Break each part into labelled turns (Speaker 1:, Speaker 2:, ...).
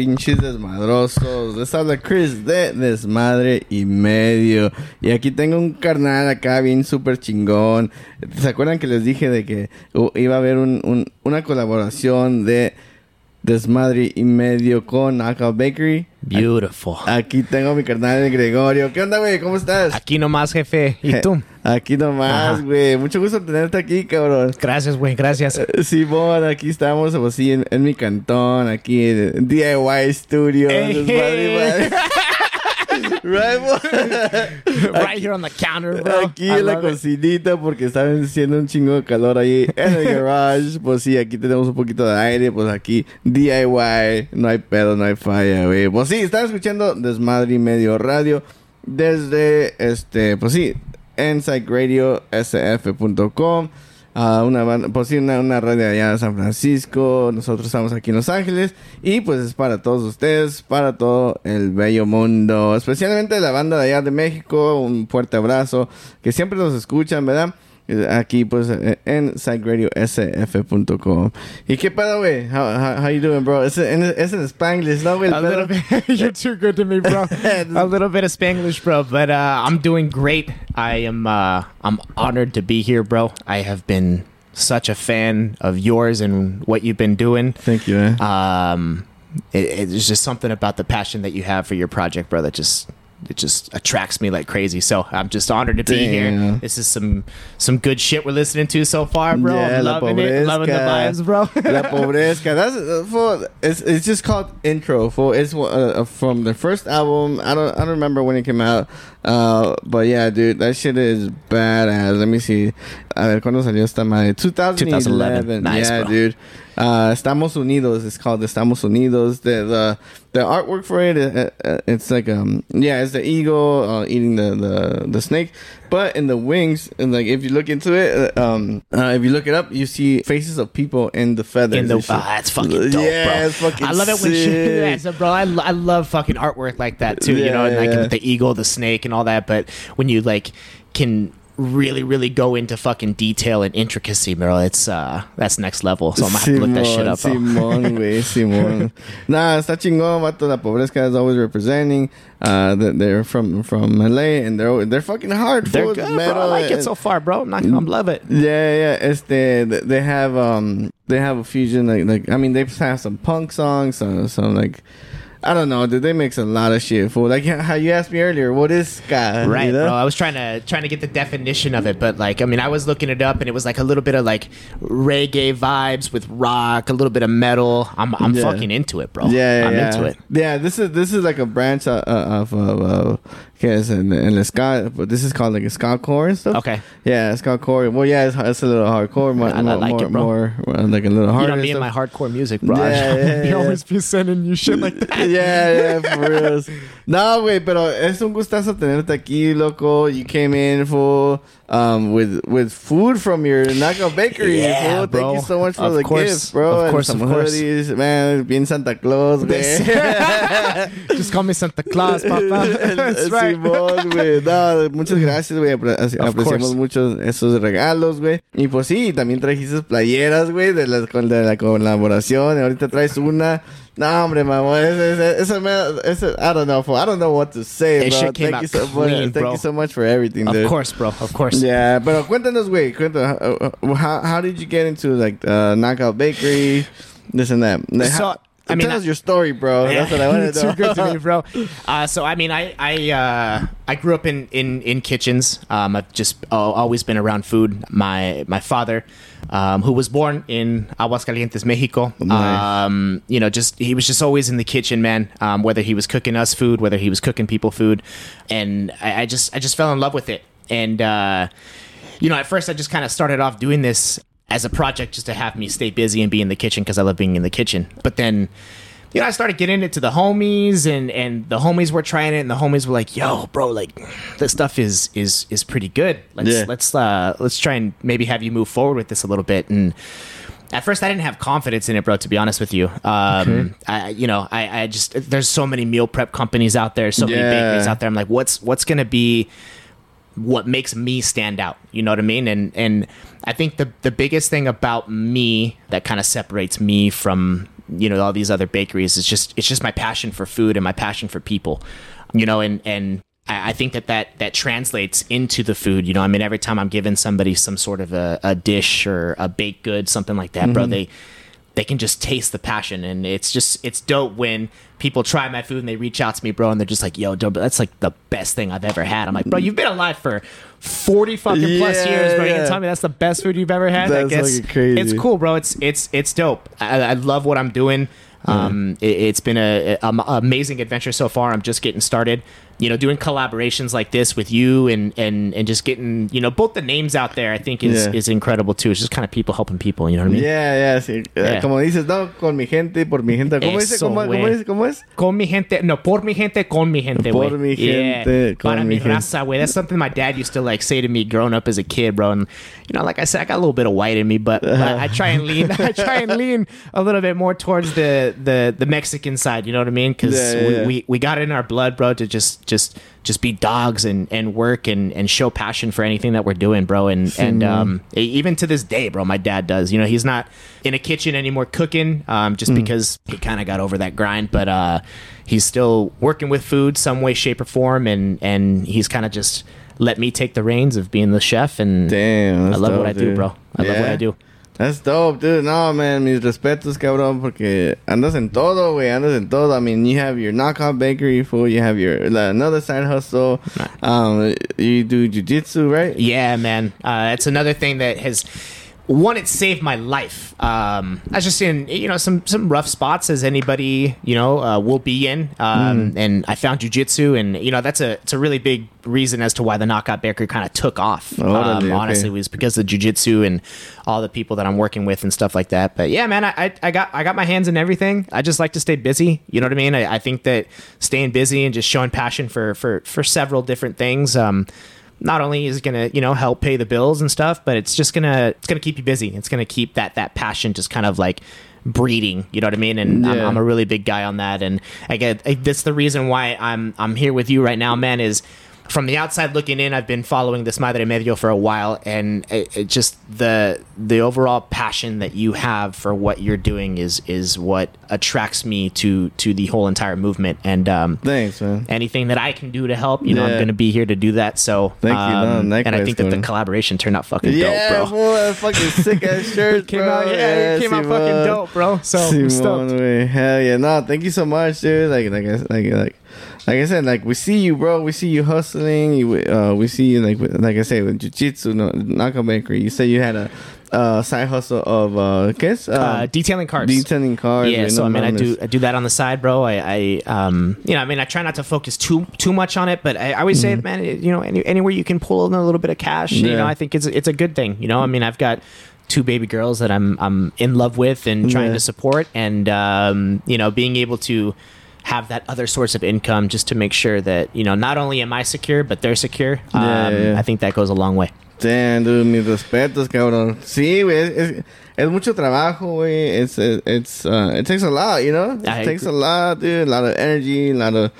Speaker 1: pinches desmadrosos. Les habla Chris de Desmadre y Medio. Y aquí tengo un carnal acá bien súper chingón. ¿Se acuerdan que les dije de que iba a haber un- un- una colaboración de Desmadre y Medio con Knockout Bakery?
Speaker 2: Beautiful.
Speaker 1: Aquí tengo mi carnal Gregorio. ¿Qué onda, güey? ¿Cómo estás?
Speaker 2: Aquí nomás, jefe. ¿Y tú?
Speaker 1: Aquí nomás, güey. Mucho gusto tenerte aquí, cabrón.
Speaker 2: Gracias, güey. Gracias.
Speaker 1: Eh, Simón, aquí estamos, pues sí, en, en mi cantón, aquí en DIY Studio. Right,
Speaker 2: right here on the counter, bro.
Speaker 1: Aquí
Speaker 2: I
Speaker 1: en la
Speaker 2: it.
Speaker 1: cocinita porque está haciendo un chingo de calor ahí en el garage. Pues sí, aquí tenemos un poquito de aire. Pues aquí DIY, no hay pedo, no hay falla, güey. Pues sí, están escuchando Desmadre y Medio Radio desde, este, pues sí, InsideRadioSF.com. a una banda, pues sí, una, una radio allá de San Francisco. Nosotros estamos aquí en Los Ángeles. Y pues es para todos ustedes, para todo el bello mundo. Especialmente la banda de allá de México. Un fuerte abrazo. Que siempre nos escuchan, ¿verdad? Eh, Aquí pues eh, en PsychedRadioSF.com. ¿Y qué pedo, güey? How, how, how you doing, bro? Es en, es en Spanglish, ¿no, güey?
Speaker 2: A little bit. You're too good to me, bro. a little bit of Spanglish, bro. But uh, I'm doing great. I am. Uh, I'm honored to be here, bro. I have been such a fan of yours and what you've been doing.
Speaker 1: Thank you, man.
Speaker 2: Um, it, it's just something about the passion that you have for your project, bro. That just it just attracts me like crazy. So I'm just honored to be here. This is some some good shit we're listening to so far, bro.
Speaker 1: Yeah,
Speaker 2: I'm loving it, loving the vibes, bro.
Speaker 1: La Pobrezca. That's uh, for. It's, it's just called intro. For it's uh, uh, from the first album. I don't I don't remember when it came out. Uh, but yeah, dude, that shit is badass. Let me see. A ver, ¿cuándo salió esta madre? 2011.
Speaker 2: 2011. Nice,
Speaker 1: yeah,
Speaker 2: bro.
Speaker 1: dude. Uh, Estamos Unidos. It's called the Estamos Unidos. The the, the artwork for it, uh, uh, it's like um yeah, it's the eagle uh, eating the, the the snake, but in the wings, and like if you look into it, uh, um, uh, if you look it up, you see faces of people in the feathers.
Speaker 2: in the
Speaker 1: shit.
Speaker 2: ah, fucking dope,
Speaker 1: yeah,
Speaker 2: bro.
Speaker 1: it's fucking
Speaker 2: I love it when shit. Yeah, so, bro, I, lo- I love fucking artwork like that too. you know, and like
Speaker 1: Yeah.
Speaker 2: the eagle, the snake, and all that. But when you like can really, really go into fucking detail and intricacy, bro, it's uh that's next level. So I'm gonna have to look that shit up.
Speaker 1: Simón, güey, Simón. nah, está chingón, vato. La pobrezca is always representing. Uh, they're from from LA and they're they're fucking hard.
Speaker 2: They're good,
Speaker 1: metal.
Speaker 2: bro. I like it so far, bro. I'm not, I'm love it.
Speaker 1: Yeah, yeah. It's th- they have um, they have a fusion like like I mean they have some punk songs, some some like I don't know, dude. They mix a lot of shit, fool. Like how you asked me earlier, what is ska?
Speaker 2: Right,
Speaker 1: you know?
Speaker 2: bro. I was trying to trying to get the definition of it, but like, I mean, I was looking it up, and it was like a little bit of like reggae vibes with rock, a little bit of metal. I'm I'm
Speaker 1: Yeah.
Speaker 2: fucking into it, bro.
Speaker 1: Yeah, yeah,
Speaker 2: I'm
Speaker 1: yeah.
Speaker 2: into it.
Speaker 1: Yeah, this is this is like a branch uh, uh, of of it's in, in the ska, but this is called like a ska core and stuff.
Speaker 2: Okay.
Speaker 1: Yeah, ska core. Well, yeah, it's, it's a little hardcore, more,
Speaker 2: I-
Speaker 1: more,
Speaker 2: like
Speaker 1: more,
Speaker 2: it, bro.
Speaker 1: more like a little
Speaker 2: You
Speaker 1: harder.
Speaker 2: know me and my hardcore music, bro.
Speaker 1: Yeah, yeah,
Speaker 2: you
Speaker 1: yeah.
Speaker 2: always be sending you shit like that.
Speaker 1: yeah, yeah, for real. No, güey, pero es un gustazo tenerte aquí, loco. You came in full um, with with food from your Knockout Bakery.
Speaker 2: Yeah, bro.
Speaker 1: Thank you so much for
Speaker 2: Of
Speaker 1: the
Speaker 2: course.
Speaker 1: gifts, bro.
Speaker 2: Of
Speaker 1: and
Speaker 2: course,
Speaker 1: some
Speaker 2: of course.
Speaker 1: hoodies, man. Bien Santa Claus, güey.
Speaker 2: Just call me Santa Claus, papa. That's right.
Speaker 1: Simón, güey. No, muchas gracias, güey. Apre- apreciamos mucho esos regalos, güey. Y pues sí, también trajiste playeras, güey, de la, con- de la colaboración. Ahorita traes una. No, hombre, mamá. Ese, ese, ese, man- ese- I don't know, fool. I don't know what to say,
Speaker 2: That
Speaker 1: bro.
Speaker 2: shit came
Speaker 1: Thank
Speaker 2: out
Speaker 1: you so much.
Speaker 2: clean,
Speaker 1: Thank you so much for everything,
Speaker 2: Of
Speaker 1: dude.
Speaker 2: course, bro. Of course.
Speaker 1: Yeah, but cuéntanos, güey. Cuéntanos. uh, uh, how, how did you get into, like, uh, Knockout Bakery? This and that. Like,
Speaker 2: So,
Speaker 1: how-
Speaker 2: I mean,
Speaker 1: tell us your story, bro. That's what I want to know.
Speaker 2: good to me, bro. Uh, so I mean, I I uh, I grew up in in in kitchens. Um, I've just uh, always been around food. My my father, um, who was born in Aguascalientes, Mexico.
Speaker 1: Nice.
Speaker 2: Um, you know, just he was just always in the kitchen, man. Um, whether he was cooking us food, whether he was cooking people food, and I, I just I just fell in love with it. And uh, you know, at first I just kind of started off doing this as a project just to have me stay busy and be in the kitchen because I love being in the kitchen. But then, you know, I started getting it to the homies and and the homies were trying it and the homies were like, "Yo, bro, like this stuff is is is pretty good. Let's
Speaker 1: Yeah.
Speaker 2: let's uh let's try and maybe have you move forward with this a little bit." And at first, I didn't have confidence in it, bro. To be honest with you, um, I you know, I I just there's so many meal prep companies out there, so many
Speaker 1: Yeah.
Speaker 2: bakeries out there. I'm like, what's what's gonna be what makes me stand out you know what i mean and and i think the the biggest thing about me that kind of separates me from you know all these other bakeries it's just it's just my passion for food and my passion for people you know and and I think that, that that translates into the food. You know, I mean, every time I'm giving somebody some sort of a, a dish or a baked good, something like that, bro, mm-hmm. they they can just taste the passion and it's just it's dope when people try my food and they reach out to me bro and they're just like yo dope that's like the best thing i've ever had. I'm like bro you've been alive for 40 fucking plus years bro. You can tell me that's the best food you've ever had?
Speaker 1: That's
Speaker 2: I guess
Speaker 1: crazy.
Speaker 2: it's cool bro. It's it's it's dope. I, I love what i'm doing. Um it, it's been a, a, a amazing adventure so far. I'm just getting started you know doing collaborations like this with you and and and just getting you know both the names out there i think is
Speaker 1: Yeah.
Speaker 2: is incredible too it's just kind of people helping people you know what i mean
Speaker 1: Yeah, yeah, sí. Eh,
Speaker 2: Yeah.
Speaker 1: Como dices, no, con mi gente, por mi gente. ¿Cómo dice?
Speaker 2: Eso,
Speaker 1: ¿Cómo, cómo
Speaker 2: güey.
Speaker 1: es? ¿Cómo es?
Speaker 2: Con mi gente, no, por mi gente, con mi gente,
Speaker 1: Por
Speaker 2: güey.
Speaker 1: mi gente, con
Speaker 2: Para
Speaker 1: mi gente.
Speaker 2: raza, güey. That's something my dad used to like say to me growing up as a kid, bro. And you know, like I said, I got a little bit of white in me, but I, I try and lean, I try and lean a little bit more towards the the the Mexican side. You know what I mean? Because
Speaker 1: Yeah, yeah,
Speaker 2: we,
Speaker 1: yeah.
Speaker 2: we we got it in our blood, bro, to just just just be dogs and and work and and show passion for anything that we're doing, bro. And and um e- even to this day, bro, my dad does. You know, he's not in a kitchen anymore cooking, um, just because he kind of got over that grind, but uh, he's still working with food some way, shape, or form, and and he's kind of just let me take the reins of being the chef, and
Speaker 1: Damn,
Speaker 2: I love what
Speaker 1: dope,
Speaker 2: I do, bro. I love what I do.
Speaker 1: That's dope, dude. No, man, mis respetos, cabrón, porque andas en todo, güey. Andas en todo. I mean, you have your knockout bakery, fool. You have your another side hustle. Um, you do jujitsu, right?
Speaker 2: Yeah, man. Uh, it's another thing that has one. It saved my life. Um, I was just in you know some some rough spots as anybody you know uh, will be in, um, and I found jujitsu, and you know that's a it's a really big reason as to why the knockout bakery kind of took off.
Speaker 1: Orale,
Speaker 2: um, honestly, was because of jujitsu and all the people that I'm working with and stuff like that. But yeah, man, I, I, I got I got my hands in everything. I just like to stay busy. You know what I mean? I, I think that staying busy and just showing passion for for for several different things. Um, not only is it gonna you know help pay the bills and stuff, but it's just gonna it's gonna keep you busy. It's gonna keep that that passion just kind of like breeding. You know what I mean? And I'm, I'm a really big guy on that. And again, I- that's the reason why I'm I'm here with you right now, man. Is from the outside looking in, I've been following Desmadre Medio for a while, and it, it just the the overall passion that you have for what you're doing is is what attracts me to to the whole entire movement. And um,
Speaker 1: Thanks, man.
Speaker 2: anything that I can do to help, you know, I'm going to be here to do that. So
Speaker 1: Thank you. No,
Speaker 2: um, and I think that the collaboration turned out fucking
Speaker 1: Yeah,
Speaker 2: dope, bro.
Speaker 1: that fucking sick ass shirt,
Speaker 2: Came
Speaker 1: bro.
Speaker 2: out, yeah, it came out fucking dope, bro. So I'm stoked.
Speaker 1: wey. Hell yeah. No, thank you so much, dude. Like, like, like, like, like I said, like we see you, bro. We see you hustling. You, uh, we see you, like, like I said, with jiu-jitsu, no, Knockout Bakery. You said you had a uh, side hustle of, uh, ¿qué es?
Speaker 2: Uh,
Speaker 1: Um,
Speaker 2: detailing cars.
Speaker 1: detailing cars.
Speaker 2: yeah, so I mean, I do I do that on the side, bro. I, I um, you know, I mean, I try not to focus too too much on it, but I, I always say, man, you know, any, anywhere you can pull in a little bit of cash, you know, I think it's it's a good thing. You know, I mean, I've got two baby girls that I'm I'm in love with and trying
Speaker 1: Yeah.
Speaker 2: to support, and um, you know, being able to have that other source of income just to make sure that you know not only am I secure but they're secure. Um,
Speaker 1: Yeah, yeah.
Speaker 2: I think that goes a long way.
Speaker 1: Damn, dude, mis respetos, cabrón. Sí, güey, es, es, es mucho trabajo, güey. It's, it's, uh, it takes a lot, you know? It
Speaker 2: I
Speaker 1: takes
Speaker 2: agree.
Speaker 1: a lot, dude. A lot of energy, a lot of,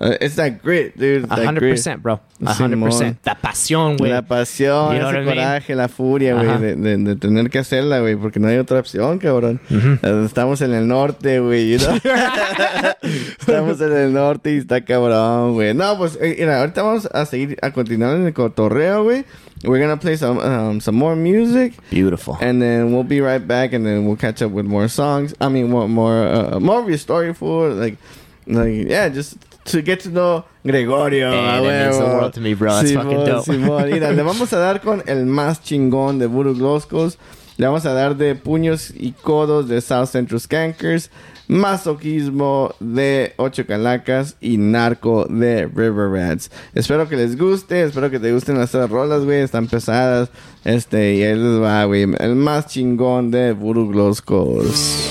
Speaker 1: uh, it's that grit, dude. That
Speaker 2: hundred
Speaker 1: grit.
Speaker 2: percent, bro. Hundred percent.
Speaker 1: Simón.
Speaker 2: La pasión, güey.
Speaker 1: La pasión,
Speaker 2: You know
Speaker 1: ese
Speaker 2: what I mean?
Speaker 1: coraje, la furia, güey,
Speaker 2: Ajá.
Speaker 1: de, de, de tener que hacerla, güey, porque no hay otra opción, cabrón. Eh, Estamos en el norte, güey, you know? Estamos en el norte y está cabrón, güey. No, pues, eh, mira, ahorita vamos a seguir, a continuar en el cotorreo, güey. We're gonna play some, um, some more music.
Speaker 2: Beautiful.
Speaker 1: And then we'll be right back, and then we'll catch up with more songs. I mean, more, more, uh, more of your story for like, like, yeah, just to get to know Gregorio. A
Speaker 2: that means the world to me, bro. That's fucking
Speaker 1: Simón,
Speaker 2: dope.
Speaker 1: Simón. Mira, le vamos a dar con el más chingón de Voodoo Gloscos. Le vamos a dar de puños y codos de South Central Skankers. Masoquismo de Ocho Calacas y Narco de River Rats. Espero que les guste, espero que te gusten las tres rolas, güey, están pesadas. Este, y ahí les va, güey, el más chingón de Voodoo Gloscos.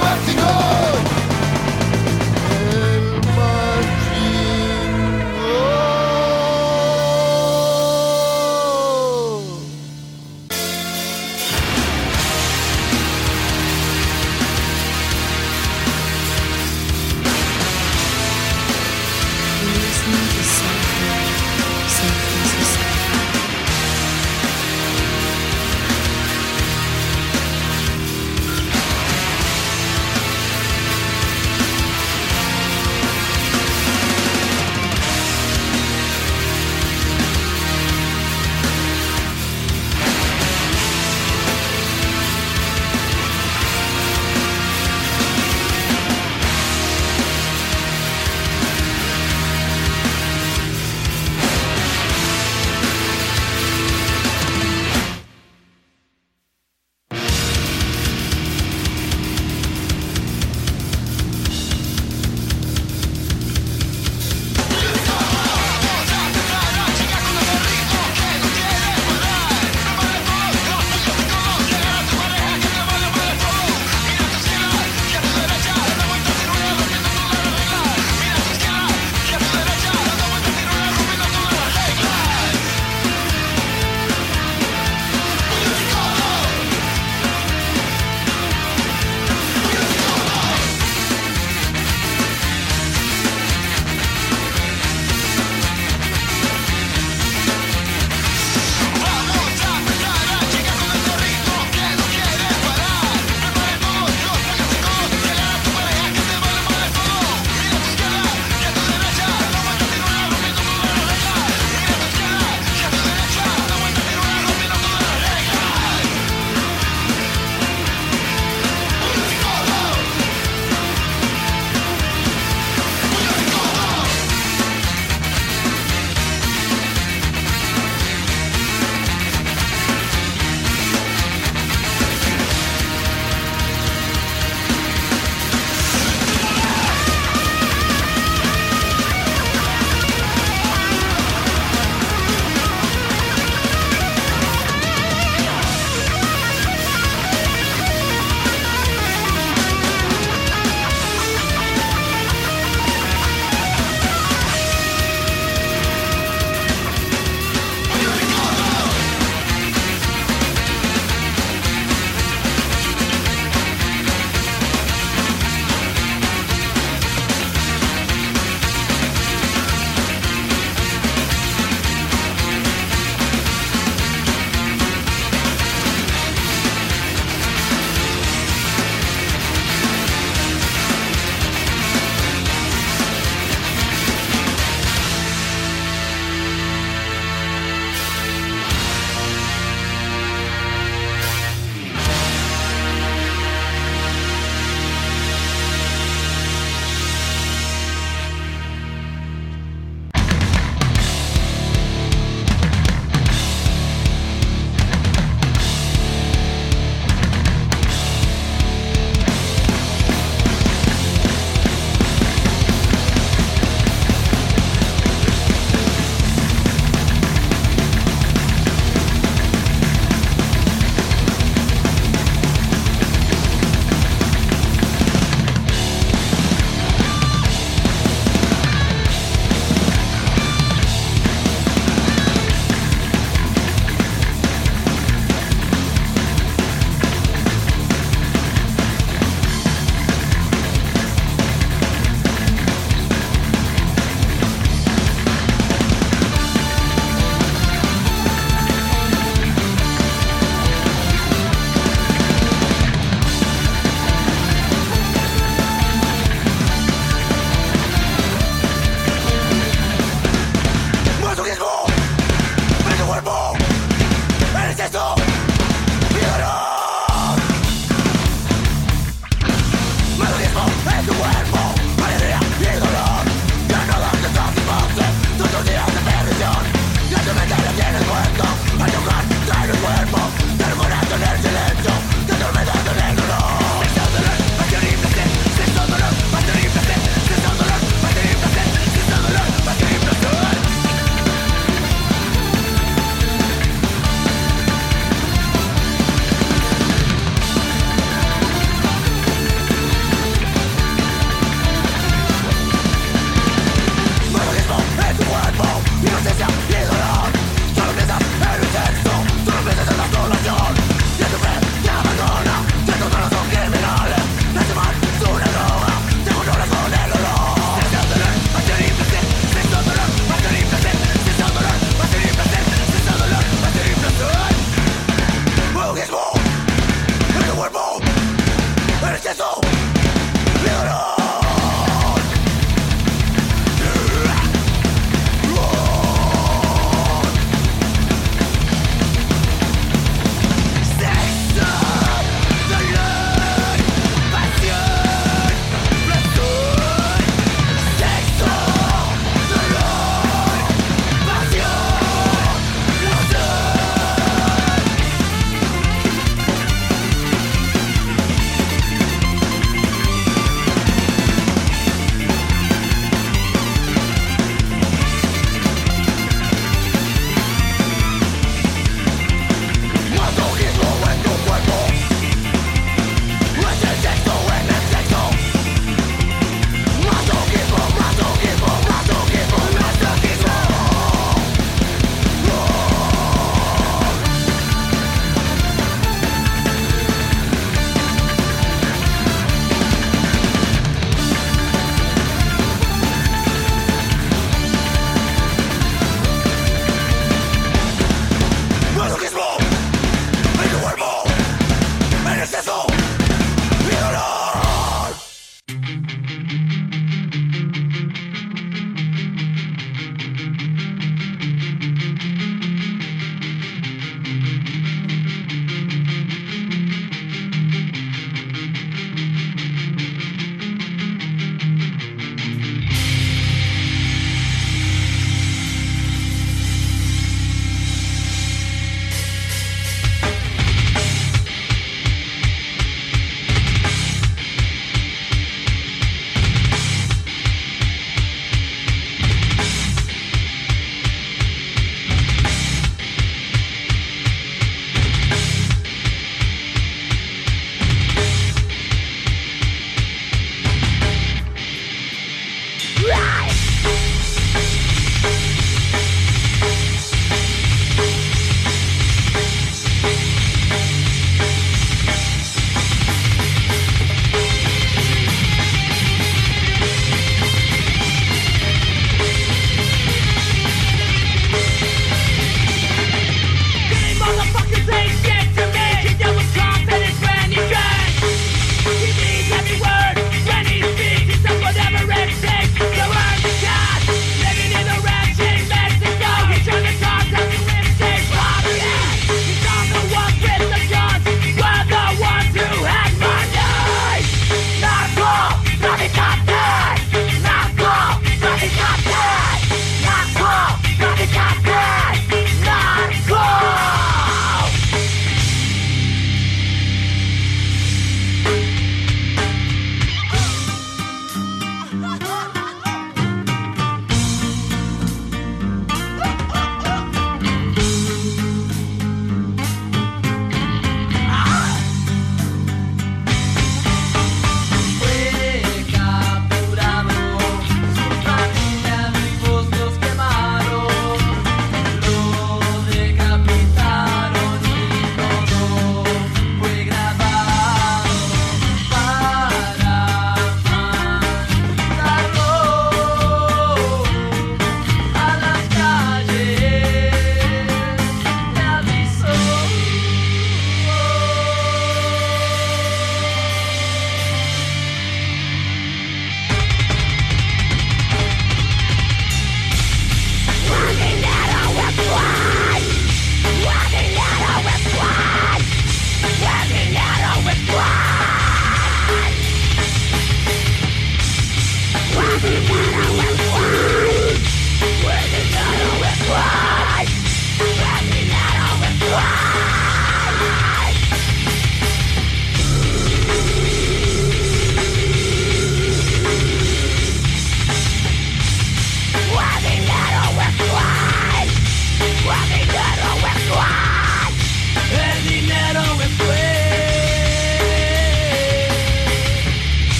Speaker 1: worth.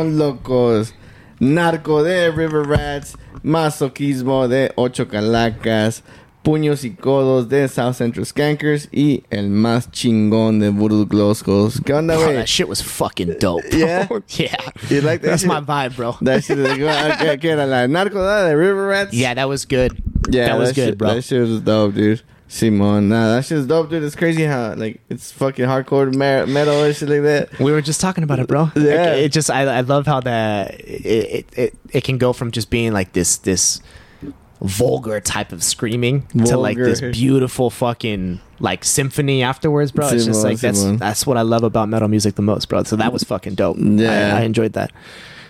Speaker 1: Simón Locos, Narco de River Rats, Masoquismo de Ocho Calacas, Puños y Codos de South Central Skankers y el más chingón de Voodoo Glow Skulls. ¿Qué onda,
Speaker 2: Oh,
Speaker 1: güey?
Speaker 2: that shit was fucking dope. bro.
Speaker 1: Yeah?
Speaker 2: yeah.
Speaker 1: You like that
Speaker 2: That's
Speaker 1: shit?
Speaker 2: my vibe, bro.
Speaker 1: That shit is ¿qué, qué era la Narco de River Rats?
Speaker 2: Yeah, that was good.
Speaker 1: Yeah,
Speaker 2: that was good,
Speaker 1: shit,
Speaker 2: bro.
Speaker 1: That shit was dope, dude. Simon, nah, that shit's dope, dude. It's crazy how like it's fucking hardcore metal and shit like that.
Speaker 2: We were just talking about it, bro.
Speaker 1: Yeah.
Speaker 2: Like, it just I, I love how that it, it it it can go from just being like this this vulgar type of screaming to like this beautiful fucking like symphony afterwards, bro. It's just like that's
Speaker 1: Simon.
Speaker 2: that's what I love about metal music the most, bro. So that was fucking dope.
Speaker 1: Yeah.
Speaker 2: I, I enjoyed that.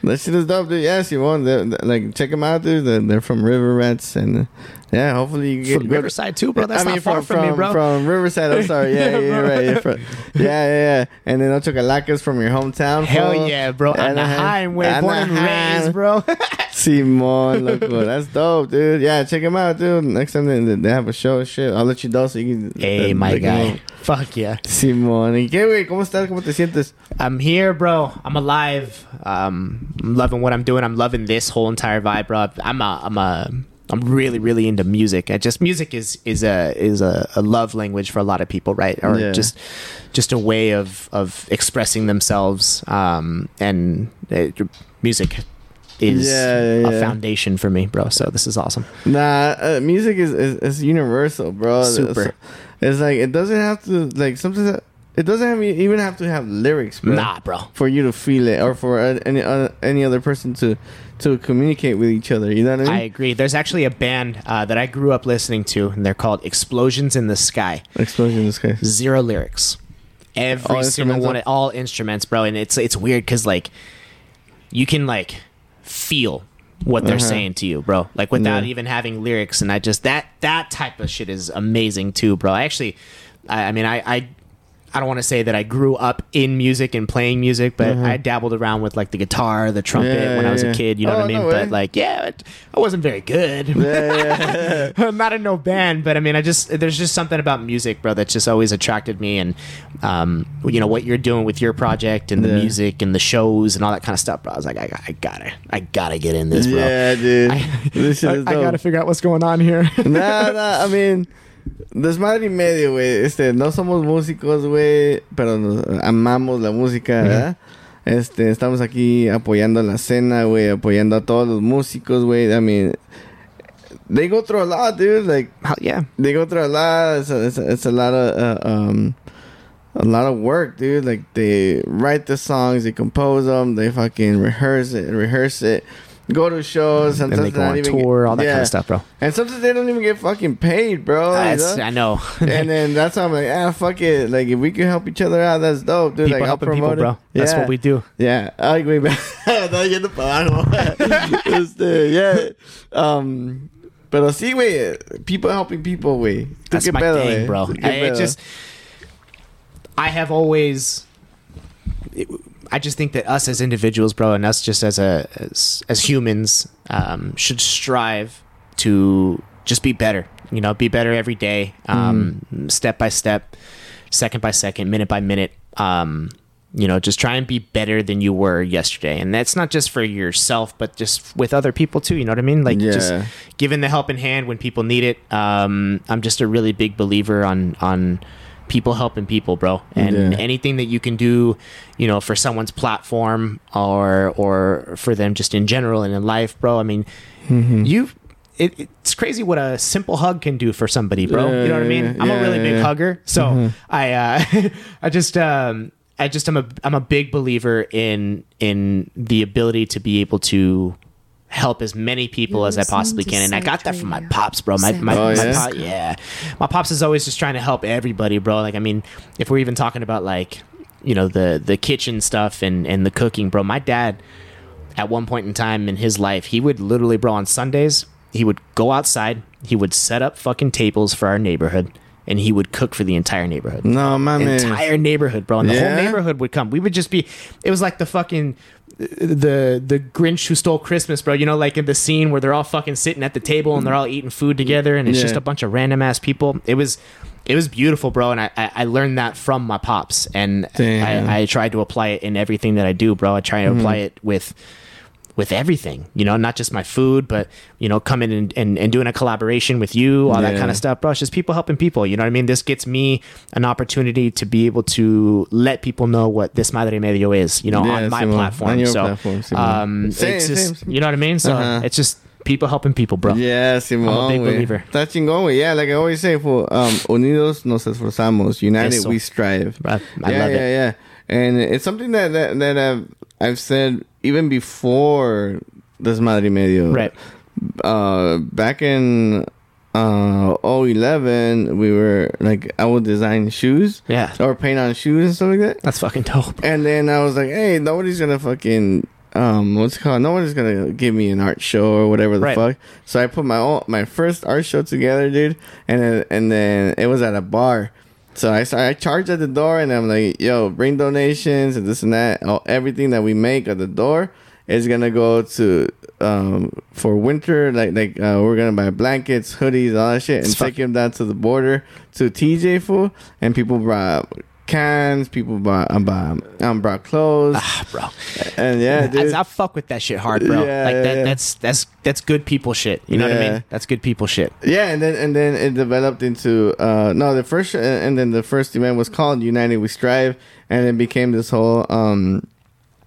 Speaker 1: That shit is dope, dude. Simon, they're, they're- like check them out, dude. They're, they're from River Rats, and uh, yeah, hopefully you get
Speaker 2: From Riverside too, bro. That's
Speaker 1: I mean,
Speaker 2: not far
Speaker 1: from,
Speaker 2: from, me, bro.
Speaker 1: From Riverside, I'm sorry. Yeah, yeah,
Speaker 2: Yeah,
Speaker 1: right. You're from, yeah, yeah, yeah. And then Ocho Calacas from your hometown.
Speaker 2: Hell
Speaker 1: fool.
Speaker 2: yeah, bro. Anaheim, way born and
Speaker 1: Anaheim.
Speaker 2: raised, bro.
Speaker 1: Simon, loco. That's dope, dude. Yeah, check them out, dude. Next time they, they have a show, shit, I'll let you know so you can.
Speaker 2: hey, my guy.
Speaker 1: go.
Speaker 2: Fuck yeah.
Speaker 1: Simón, ¿y qué, güey? ¿Cómo estás? ¿Cómo te sientes?
Speaker 2: I'm here, bro. I'm alive. Um, I'm loving what I'm doing. I'm loving this whole entire vibe, bro. I'm a, I'm a, I'm really, really into music. I just music is is a is a, a love language for a lot of people, right? Or
Speaker 1: Yeah.
Speaker 2: just just a way of of expressing themselves. Um, and uh, music is
Speaker 1: Yeah, yeah,
Speaker 2: a foundation for me, bro. So this is awesome.
Speaker 1: Nah, uh, music is, is is universal, bro.
Speaker 2: Super.
Speaker 1: It's, it's like it doesn't have to like sometimes it doesn't have, even have to have lyrics, bro.
Speaker 2: Nah, bro.
Speaker 1: For you to feel it, or for uh, any uh, any other person to to communicate with each other. You know what I mean?
Speaker 2: I agree. There's actually a band uh, that I grew up listening to, and they're called Explosions in the Sky.
Speaker 1: Explosion in the sky.
Speaker 2: zero lyrics. Every
Speaker 1: All
Speaker 2: single one, all instruments, bro. And it's it's weird because like you can like feel what they're
Speaker 1: Uh-huh.
Speaker 2: saying to you, bro. Like without
Speaker 1: Yeah.
Speaker 2: even having lyrics. And I just that that type of shit is amazing too, bro. I actually, I, I mean, I. I I don't want to say that I grew up in music and playing music, but I dabbled around with like the guitar, the trumpet.
Speaker 1: Yeah,
Speaker 2: when I was
Speaker 1: yeah.
Speaker 2: a kid. You know
Speaker 1: Oh,
Speaker 2: what I mean?
Speaker 1: no
Speaker 2: but like, yeah, it, I wasn't very good.
Speaker 1: Yeah.
Speaker 2: I'm not in no band, but I mean, I just there's just something about music, bro, that's just always attracted me, and um, you know what you're doing with your project and the music and the shows and all that kind of stuff, bro. I was like, I, I gotta, I gotta get in this, bro.
Speaker 1: yeah, dude.
Speaker 2: I, I, I gotta figure out what's going on here.
Speaker 1: Nah, nah, I mean, desmadre y medio, güey. Este, no somos músicos, güey, pero nos amamos la música, ¿verdad? Este, estamos aquí apoyando la escena, güey, apoyando a todos los músicos, güey. I mean, they go through a lot, dude. Like,
Speaker 2: Hell yeah,
Speaker 1: they go through a lot. It's a, it's a, it's a lot of, uh, um, a lot of work, dude. Like, they write the songs, they compose them, they fucking rehearse it, rehearse it. Go to shows,
Speaker 2: and
Speaker 1: sometimes
Speaker 2: they go on
Speaker 1: even
Speaker 2: tour, all that kind of stuff, bro.
Speaker 1: And sometimes they don't even get fucking paid, bro. you know?
Speaker 2: I know.
Speaker 1: and then that's how I'm like, ah, fuck it. Like, if we can help each other out, that's dope, dude.
Speaker 2: people
Speaker 1: like,
Speaker 2: helping people, bro. That's
Speaker 1: Yeah.
Speaker 2: what we do.
Speaker 1: Yeah. I agree, me- estaba yendo para abajo. este, yeah. Um, pero sí, güey. People helping people, güey. ¿Tú
Speaker 2: That's my
Speaker 1: pedo,
Speaker 2: thing, bro.
Speaker 1: ¿Tú
Speaker 2: I, it just, I have always, it- I just think that us as individuals, bro, and us just as a as, as humans, um, should strive to just be better. You know, be better every day, um, step by step, second by second, minute by minute. Um, you know, just try and be better than you were yesterday, and that's not just for yourself, but just with other people too. You know what I mean? Like just
Speaker 1: Yeah.
Speaker 2: giving the helping hand when people need it. Um, I'm just a really big believer on on people helping people, bro. And
Speaker 1: Yeah.
Speaker 2: anything that you can do, you know, for someone's platform or or for them just in general and in life, bro. I mean,
Speaker 1: Mm-hmm.
Speaker 2: you. It, it's crazy what a simple hug can do for somebody, bro. you know what I mean?
Speaker 1: Yeah,
Speaker 2: I'm a really
Speaker 1: yeah,
Speaker 2: big
Speaker 1: yeah.
Speaker 2: hugger, so I, uh, I just, um, I just, I'm a, I'm a big believer in, in the ability to be able to help as many people
Speaker 3: You're
Speaker 2: as I possibly can, and I got that from my pops, bro. My, my,
Speaker 1: Oh,
Speaker 2: my
Speaker 1: yeah?
Speaker 2: pop- yeah, my pops is always just trying to help everybody, bro. Like, I mean, if we're even talking about like, you know, the the kitchen stuff and and the cooking, bro. My dad, at one point in time in his life, he would literally, bro, on Sundays, he would go outside, he would set up fucking tables for our neighborhood, and he would cook for the entire neighborhood
Speaker 1: No, mames.
Speaker 2: entire neighborhood, bro. And the
Speaker 1: Yeah?
Speaker 2: whole neighborhood would come. We would just be. It was like the fucking the the Grinch who stole Christmas, bro. You know, like in the scene where they're all fucking sitting at the table and they're all eating food together, and it's
Speaker 1: Yeah.
Speaker 2: just a bunch of random ass people. It was. it was beautiful, bro. And I, I, I learned that from my pops, and I, I tried to apply it in everything that I do, bro. I try to apply
Speaker 1: Mm-hmm.
Speaker 2: it with with everything, you know, not just my food, but you know, coming and, and, and doing a collaboration with you, all that kind of stuff, bro. It's just people helping people. You know what I mean? This gets me an opportunity to be able to let people know what Desmadre Medio is, you know,
Speaker 1: Yeah,
Speaker 2: on my platform.
Speaker 1: On your
Speaker 2: so,
Speaker 1: platform,
Speaker 2: um,
Speaker 1: Same,
Speaker 2: it's just,
Speaker 1: same.
Speaker 2: you know what I mean? So
Speaker 1: Uh-huh.
Speaker 2: it's just people helping people, bro.
Speaker 1: Yeah, Simón,
Speaker 2: big
Speaker 1: güey.
Speaker 2: believer.
Speaker 1: Está chingón, güey. Yeah, like I always say, for um, unidos nos esforzamos, united
Speaker 2: Eso.
Speaker 1: we strive.
Speaker 2: I, I
Speaker 1: yeah,
Speaker 2: love
Speaker 1: yeah,
Speaker 2: it.
Speaker 1: yeah. And it's something that that, that I've, I've said even before Desmadre Medio.
Speaker 2: Right.
Speaker 1: Uh, back in uh 011, we were like I would design shoes
Speaker 2: Yeah.
Speaker 1: or paint on shoes and stuff like that.
Speaker 2: That's fucking dope.
Speaker 1: And then I was like, hey, nobody's gonna fucking um what's it called? Nobody's gonna give me an art show or whatever the
Speaker 2: Right.
Speaker 1: fuck. So I put my own, my first art show together, dude, and and then it was at a bar. So I started, I charged at the door and I'm like, yo, bring donations and this and that. All, everything that we make at the door is gonna go to um for winter. Like like uh, we're gonna buy blankets, hoodies, all that shit, and
Speaker 2: It's
Speaker 1: take them down to the border to TJ fool. And people brought cans. People bought um, bought, um brought clothes.
Speaker 2: Ah, bro.
Speaker 1: and yeah, dude.
Speaker 2: I, I fuck with that shit hard, bro.
Speaker 1: Yeah,
Speaker 2: like that,
Speaker 1: yeah.
Speaker 2: that's that's that's good people shit. You know what I mean? That's good people shit.
Speaker 1: Yeah, and then and then it developed into uh no the first and then the first event was called United We Strive, and it became this whole um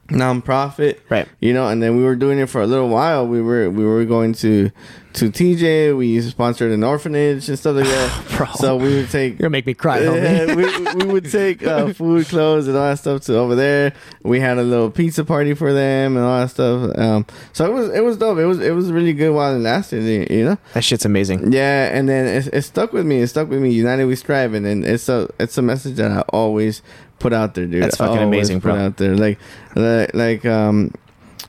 Speaker 1: non-profit
Speaker 2: Right.
Speaker 1: you know and then we were doing it for a little while we were we were going to to tj we sponsored an orphanage and stuff like that
Speaker 2: Bro.
Speaker 1: so we would take
Speaker 2: You're gonna make me cry,
Speaker 1: yeah, we, we would take uh, food, clothes, and all that stuff to over there. We had a little pizza party for them and all that stuff. Um, so it was it was dope. It was it was really good while it lasted. you- know.
Speaker 2: That shit's amazing.
Speaker 1: Yeah, and then it, it stuck with me. It stuck with me. United we strive, and then it's a it's a message that I always put out there, dude.
Speaker 2: That's fucking amazing,
Speaker 1: put
Speaker 2: bro.
Speaker 1: Out there, like like, like um.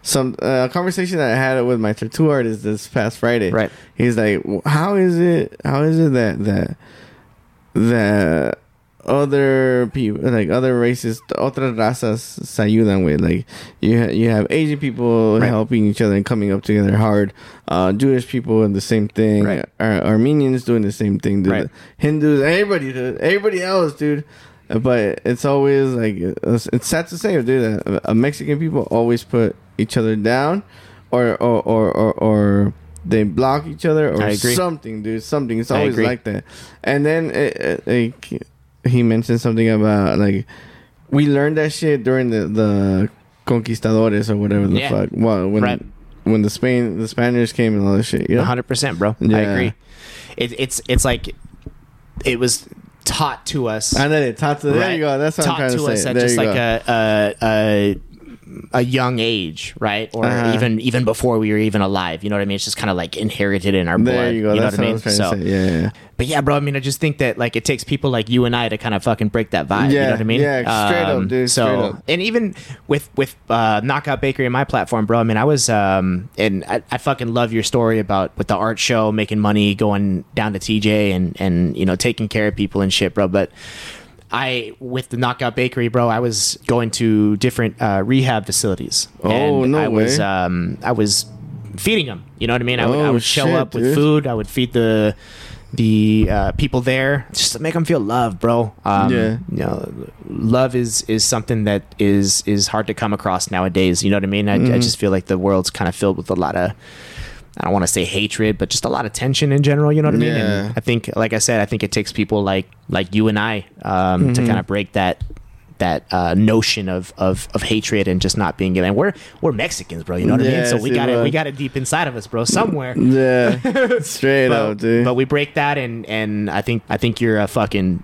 Speaker 1: Some uh, conversation that I had with my tattoo artist this past Friday.
Speaker 2: Right.
Speaker 1: He's like, "How is it? How is it that that that other people, like other races, otras razas, se ayudan with like you ha- you have Asian people
Speaker 2: Right.
Speaker 1: helping each other and coming up together hard. Uh, Jewish people and the same thing.
Speaker 2: Right.
Speaker 1: Ar- Armenians doing the same thing. Dude.
Speaker 2: Right.
Speaker 1: Hindus, everybody, dude. everybody else, dude. Uh, But it's always like it's, sad to say, dude. that a Mexican people always put each other down, or or or or, or they block each other or something, dude. Something. It's always like that. And then it, it, like he mentioned something about like we learned that shit during the the conquistadores or whatever the
Speaker 2: Yeah.
Speaker 1: fuck. Well, when
Speaker 2: Right.
Speaker 1: when the Spain the Spaniards came and all that shit. You know?
Speaker 2: hundred percent, bro.
Speaker 1: Yeah.
Speaker 2: I agree. It, it's it's like it was taught to us.
Speaker 1: I know it taught to. There
Speaker 2: right?
Speaker 1: you go. That's what I'm trying to,
Speaker 2: to us
Speaker 1: say.
Speaker 2: at
Speaker 1: There
Speaker 2: just like a, a a a young age, right? Or
Speaker 1: Uh-huh.
Speaker 2: even even before we were even alive. You know what I mean? It's just kind of like inherited in our
Speaker 1: there
Speaker 2: blood.
Speaker 1: you go.
Speaker 2: know what I
Speaker 1: what I
Speaker 2: mean? So.
Speaker 1: Yeah, yeah.
Speaker 2: but yeah, bro. I mean, I just think that like it takes people like you and I to kind of fucking break that vibe. you know what I mean? Um,
Speaker 1: yeah, straight up, dude,
Speaker 2: So,
Speaker 1: up.
Speaker 2: and even with with uh, Knockout Bakery and my platform, bro. I mean, I was um, and I, I fucking love your story about with the art show, making money, going down to TJ, and and you know taking care of people and shit, bro. But I with the Knockout Bakery, bro, I was going to different uh, rehab facilities.
Speaker 1: Oh,
Speaker 2: and
Speaker 1: no
Speaker 2: I was um, I was feeding them. You know what I mean? I would, I
Speaker 1: Oh,
Speaker 2: would show
Speaker 1: shit,
Speaker 2: up with
Speaker 1: dude.
Speaker 2: food. I would feed the the uh, people there just to make them feel loved, bro. Um,
Speaker 1: Yeah.
Speaker 2: You know, love is is something that is is hard to come across nowadays. You know what I mean? I,
Speaker 1: Mm-hmm.
Speaker 2: I just feel like the world's kind of filled with a lot of. I don't want to say hatred, but just a lot of tension in general. You know what I mean?
Speaker 1: Yeah.
Speaker 2: And I think, like I said, I think it takes people like like you and I um, to
Speaker 1: Mm-hmm.
Speaker 2: kind of break that that uh, notion of, of of hatred and just not being given. And we're we're Mexicans, bro. You know what I mean?
Speaker 1: Yeah,
Speaker 2: So we got it. We got it deep inside of us, bro. Somewhere.
Speaker 1: Yeah, straight
Speaker 2: But,
Speaker 1: up, dude.
Speaker 2: but we break that, and and I think I think you're a fucking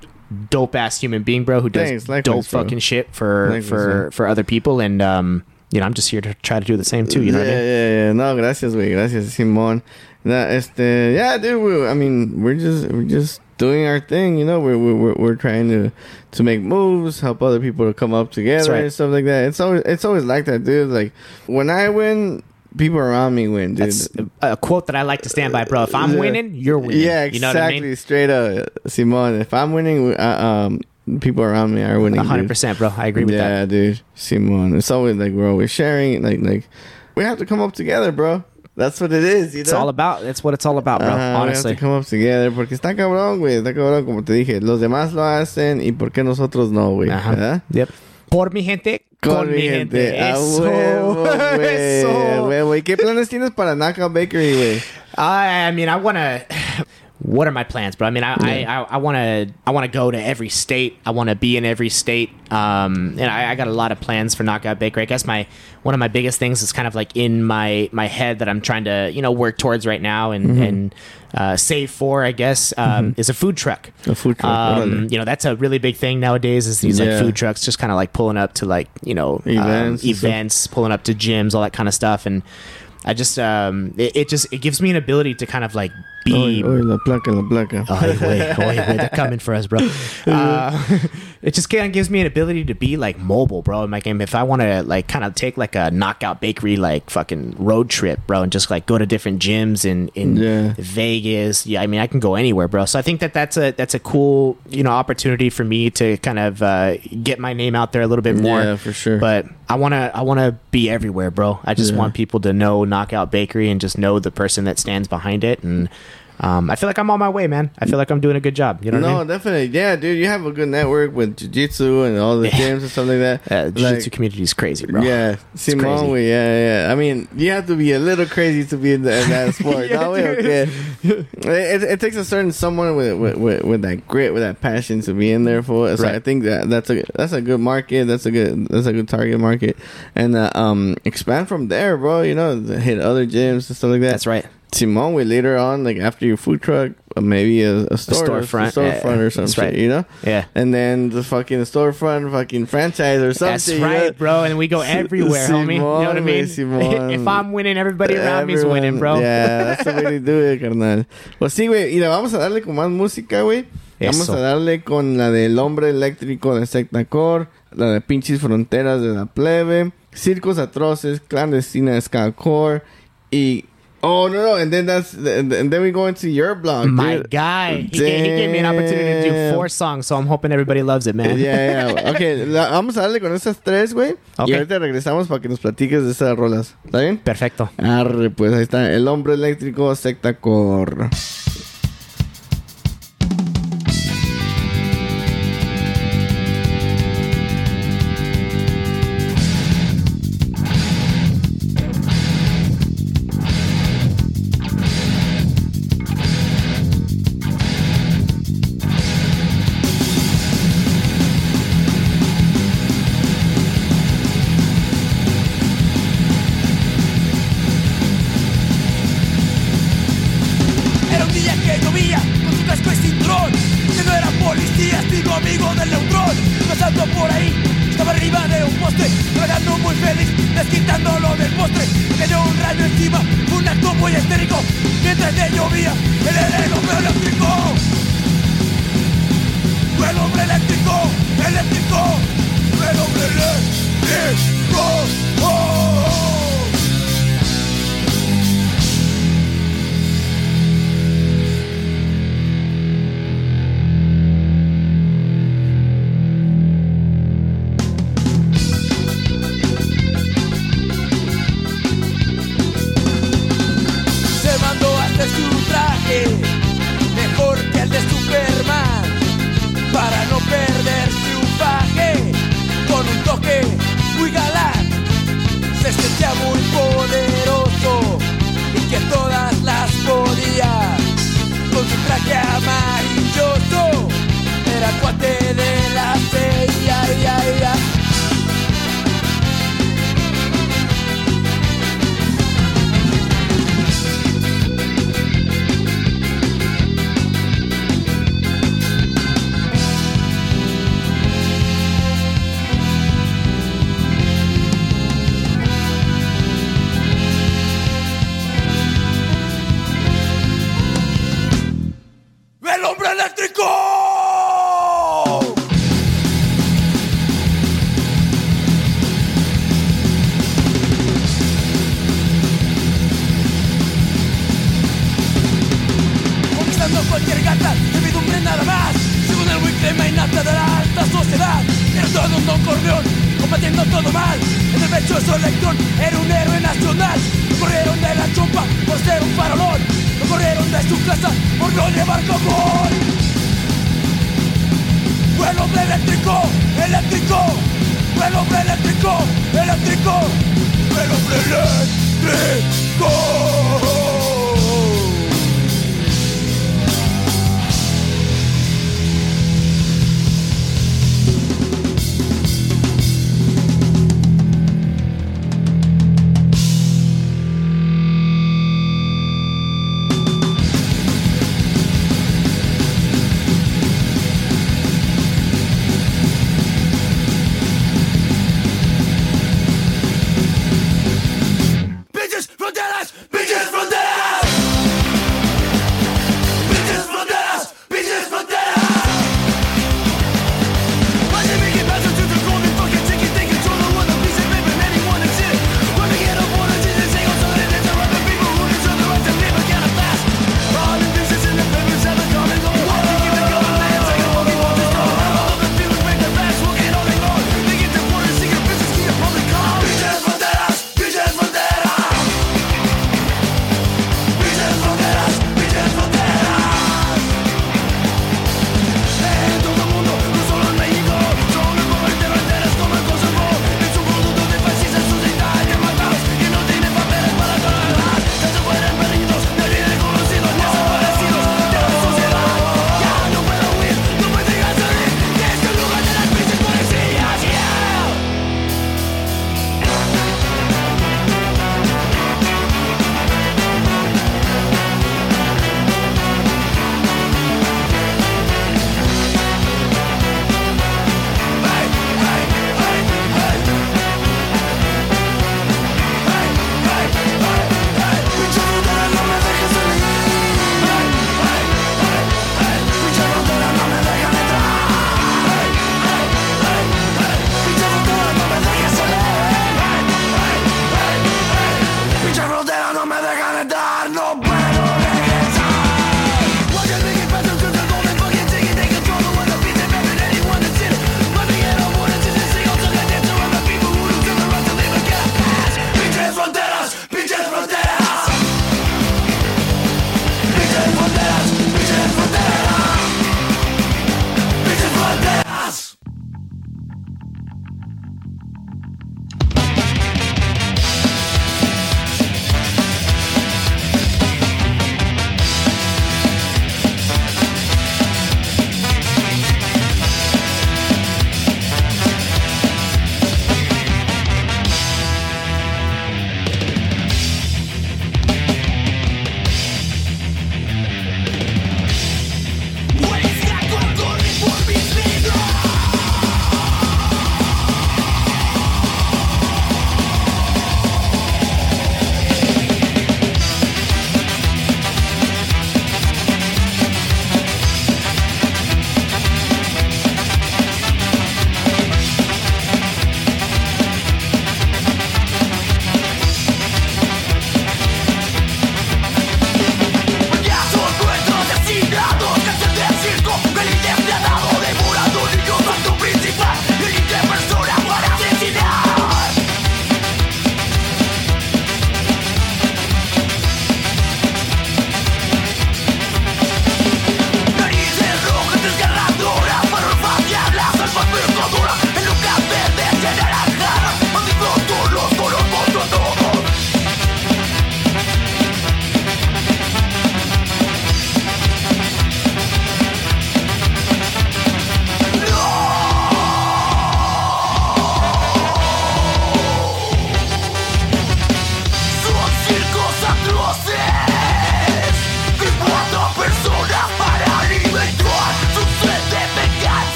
Speaker 2: dope ass human being, bro, who does
Speaker 1: Thanks, likewise,
Speaker 2: dope
Speaker 1: bro.
Speaker 2: fucking shit for
Speaker 1: Likewise,
Speaker 2: for
Speaker 1: bro.
Speaker 2: for other people, and um, you know, I'm just here to try to do the same too. You know
Speaker 1: yeah,
Speaker 2: what I mean?
Speaker 1: yeah, yeah. No, gracias, güey. Gracias, Simón. Nah, este, yeah, dude. We, I mean, we're just we're just doing our thing. You know, we're we're we're, we're trying to to make moves, help other people to come up together
Speaker 2: right.
Speaker 1: and stuff like that. It's always it's always like that, dude. Like when I win, people around me win, dude.
Speaker 2: That's a quote that I like to stand by, bro. If I'm winning, you're winning.
Speaker 1: Yeah,
Speaker 2: You
Speaker 1: exactly.
Speaker 2: know what I mean?
Speaker 1: Straight up, Simon. If I'm winning, uh, um, people around me are winning.
Speaker 2: A hundred
Speaker 1: dude.
Speaker 2: percent, bro. I agree with
Speaker 1: yeah,
Speaker 2: that.
Speaker 1: dude. Simon. It's always like we're always sharing. Like like we have to come up together, bro. That's what it is, you
Speaker 2: It's
Speaker 1: know?
Speaker 2: all about. That's what it's all about, bro.
Speaker 1: Ajá, we have
Speaker 2: honestly.
Speaker 1: to come up together porque está cabrón, güey. Está cabrón, como te dije. Los demás lo hacen y ¿por qué nosotros no, güey?
Speaker 2: Ajá. Yep. Por mi gente, con, mi gente.
Speaker 1: A
Speaker 2: Eso.
Speaker 1: huevo, güey.
Speaker 2: Eso.
Speaker 1: Huevo. ¿Y qué planes tienes para Knockout Bakery, güey?
Speaker 2: I, I mean, I want to. What are my plans, bro? I mean, I I, I, I want to I want to go to every state. I want to be in every state. Um, and I, I got a lot of plans for Knockout Bakery. I guess my one of my biggest things is kind of like in my my head that I'm trying to you know work towards right now and
Speaker 1: Mm-hmm.
Speaker 2: and uh, save for. I guess um, is a food truck.
Speaker 1: A food truck,
Speaker 2: Um, you know, that's a really big thing nowadays. Is these
Speaker 1: Yeah.
Speaker 2: like food trucks just kind of like pulling up to like you know um,
Speaker 1: Events
Speaker 2: events, pulling up to gyms, all that kind of stuff, and. I just um it, it just it gives me an ability to kind of like be
Speaker 1: Oye, oye, la placa, la placa.
Speaker 2: Oy, wait, oy, wait, they're coming for us, bro. Uh, it just kind of gives me an ability to be like mobile, bro. In my game, if I want to like kind of take like a knockout bakery like fucking road trip, bro, and just like go to different gyms in in
Speaker 1: Yeah.
Speaker 2: Vegas, yeah, I mean, I can go anywhere, bro. So I think that that's a that's a cool you know opportunity for me to kind of uh, get my name out there a little bit more.
Speaker 1: Yeah, for sure.
Speaker 2: But I wanna I wanna be everywhere, bro. I just
Speaker 1: Yeah.
Speaker 2: want people to know Knockout Bakery and just know the person that stands behind it and. Um, I feel like I'm on my way, man. I feel like I'm doing a good job. You know what I
Speaker 1: no,
Speaker 2: mean?
Speaker 1: definitely. Yeah, dude, you have a good network with jiu-jitsu and all the
Speaker 2: Yeah.
Speaker 1: gyms and stuff like that.
Speaker 2: Uh,
Speaker 1: Like,
Speaker 2: jiu-jitsu community is crazy, bro.
Speaker 1: Yeah, Simon,
Speaker 2: crazy.
Speaker 1: güey, yeah, yeah. I mean, you have to be a little crazy to be in, the, in that sport.
Speaker 2: Yeah,
Speaker 1: no, okay. It, it takes a certain someone with, with with with that grit, with that passion to be in there for. it. So
Speaker 2: Right.
Speaker 1: I think that that's a that's a good market. That's a good that's a good target market, and uh, um expand from there, bro. You know, hit other gyms and stuff like that.
Speaker 2: That's right.
Speaker 1: Simone, we later on, like after your food truck, uh, maybe a, a store,
Speaker 2: storefront,
Speaker 1: a storefront
Speaker 2: yeah,
Speaker 1: or some
Speaker 2: that's
Speaker 1: shit,
Speaker 2: right.
Speaker 1: you know.
Speaker 2: Yeah.
Speaker 1: And then the fucking storefront, fucking franchise or something.
Speaker 2: That's
Speaker 1: you know?
Speaker 2: right, bro. And we go everywhere, homie. You know what I mean?
Speaker 1: Simón, güey,
Speaker 2: if I'm winning, everybody around me's
Speaker 1: Everyone-
Speaker 2: winning, bro.
Speaker 1: Yeah, that's the way to do it, carnal. Pues sí, güey. Y le vamos a darle con más música, güey. Vamos a darle con la del hombre eléctrico de Sectacor, la de pinches fronteras de la plebe, circos atroces, clandestina de y... Oh, no, no. And then that's... And then we go into your blog,
Speaker 2: My
Speaker 1: dude.
Speaker 2: guy, he gave, he gave me an opportunity to do four songs, so I'm hoping everybody loves it, man.
Speaker 1: Yeah, yeah. Ok, la- vamos a darle con esas tres, güey.
Speaker 2: Ok.
Speaker 1: Y ahorita regresamos para que nos platiques de esas rolas. ¿Está bien?
Speaker 2: Perfecto.
Speaker 1: Arre, pues ahí está. El hombre eléctrico Sectacor.
Speaker 4: Era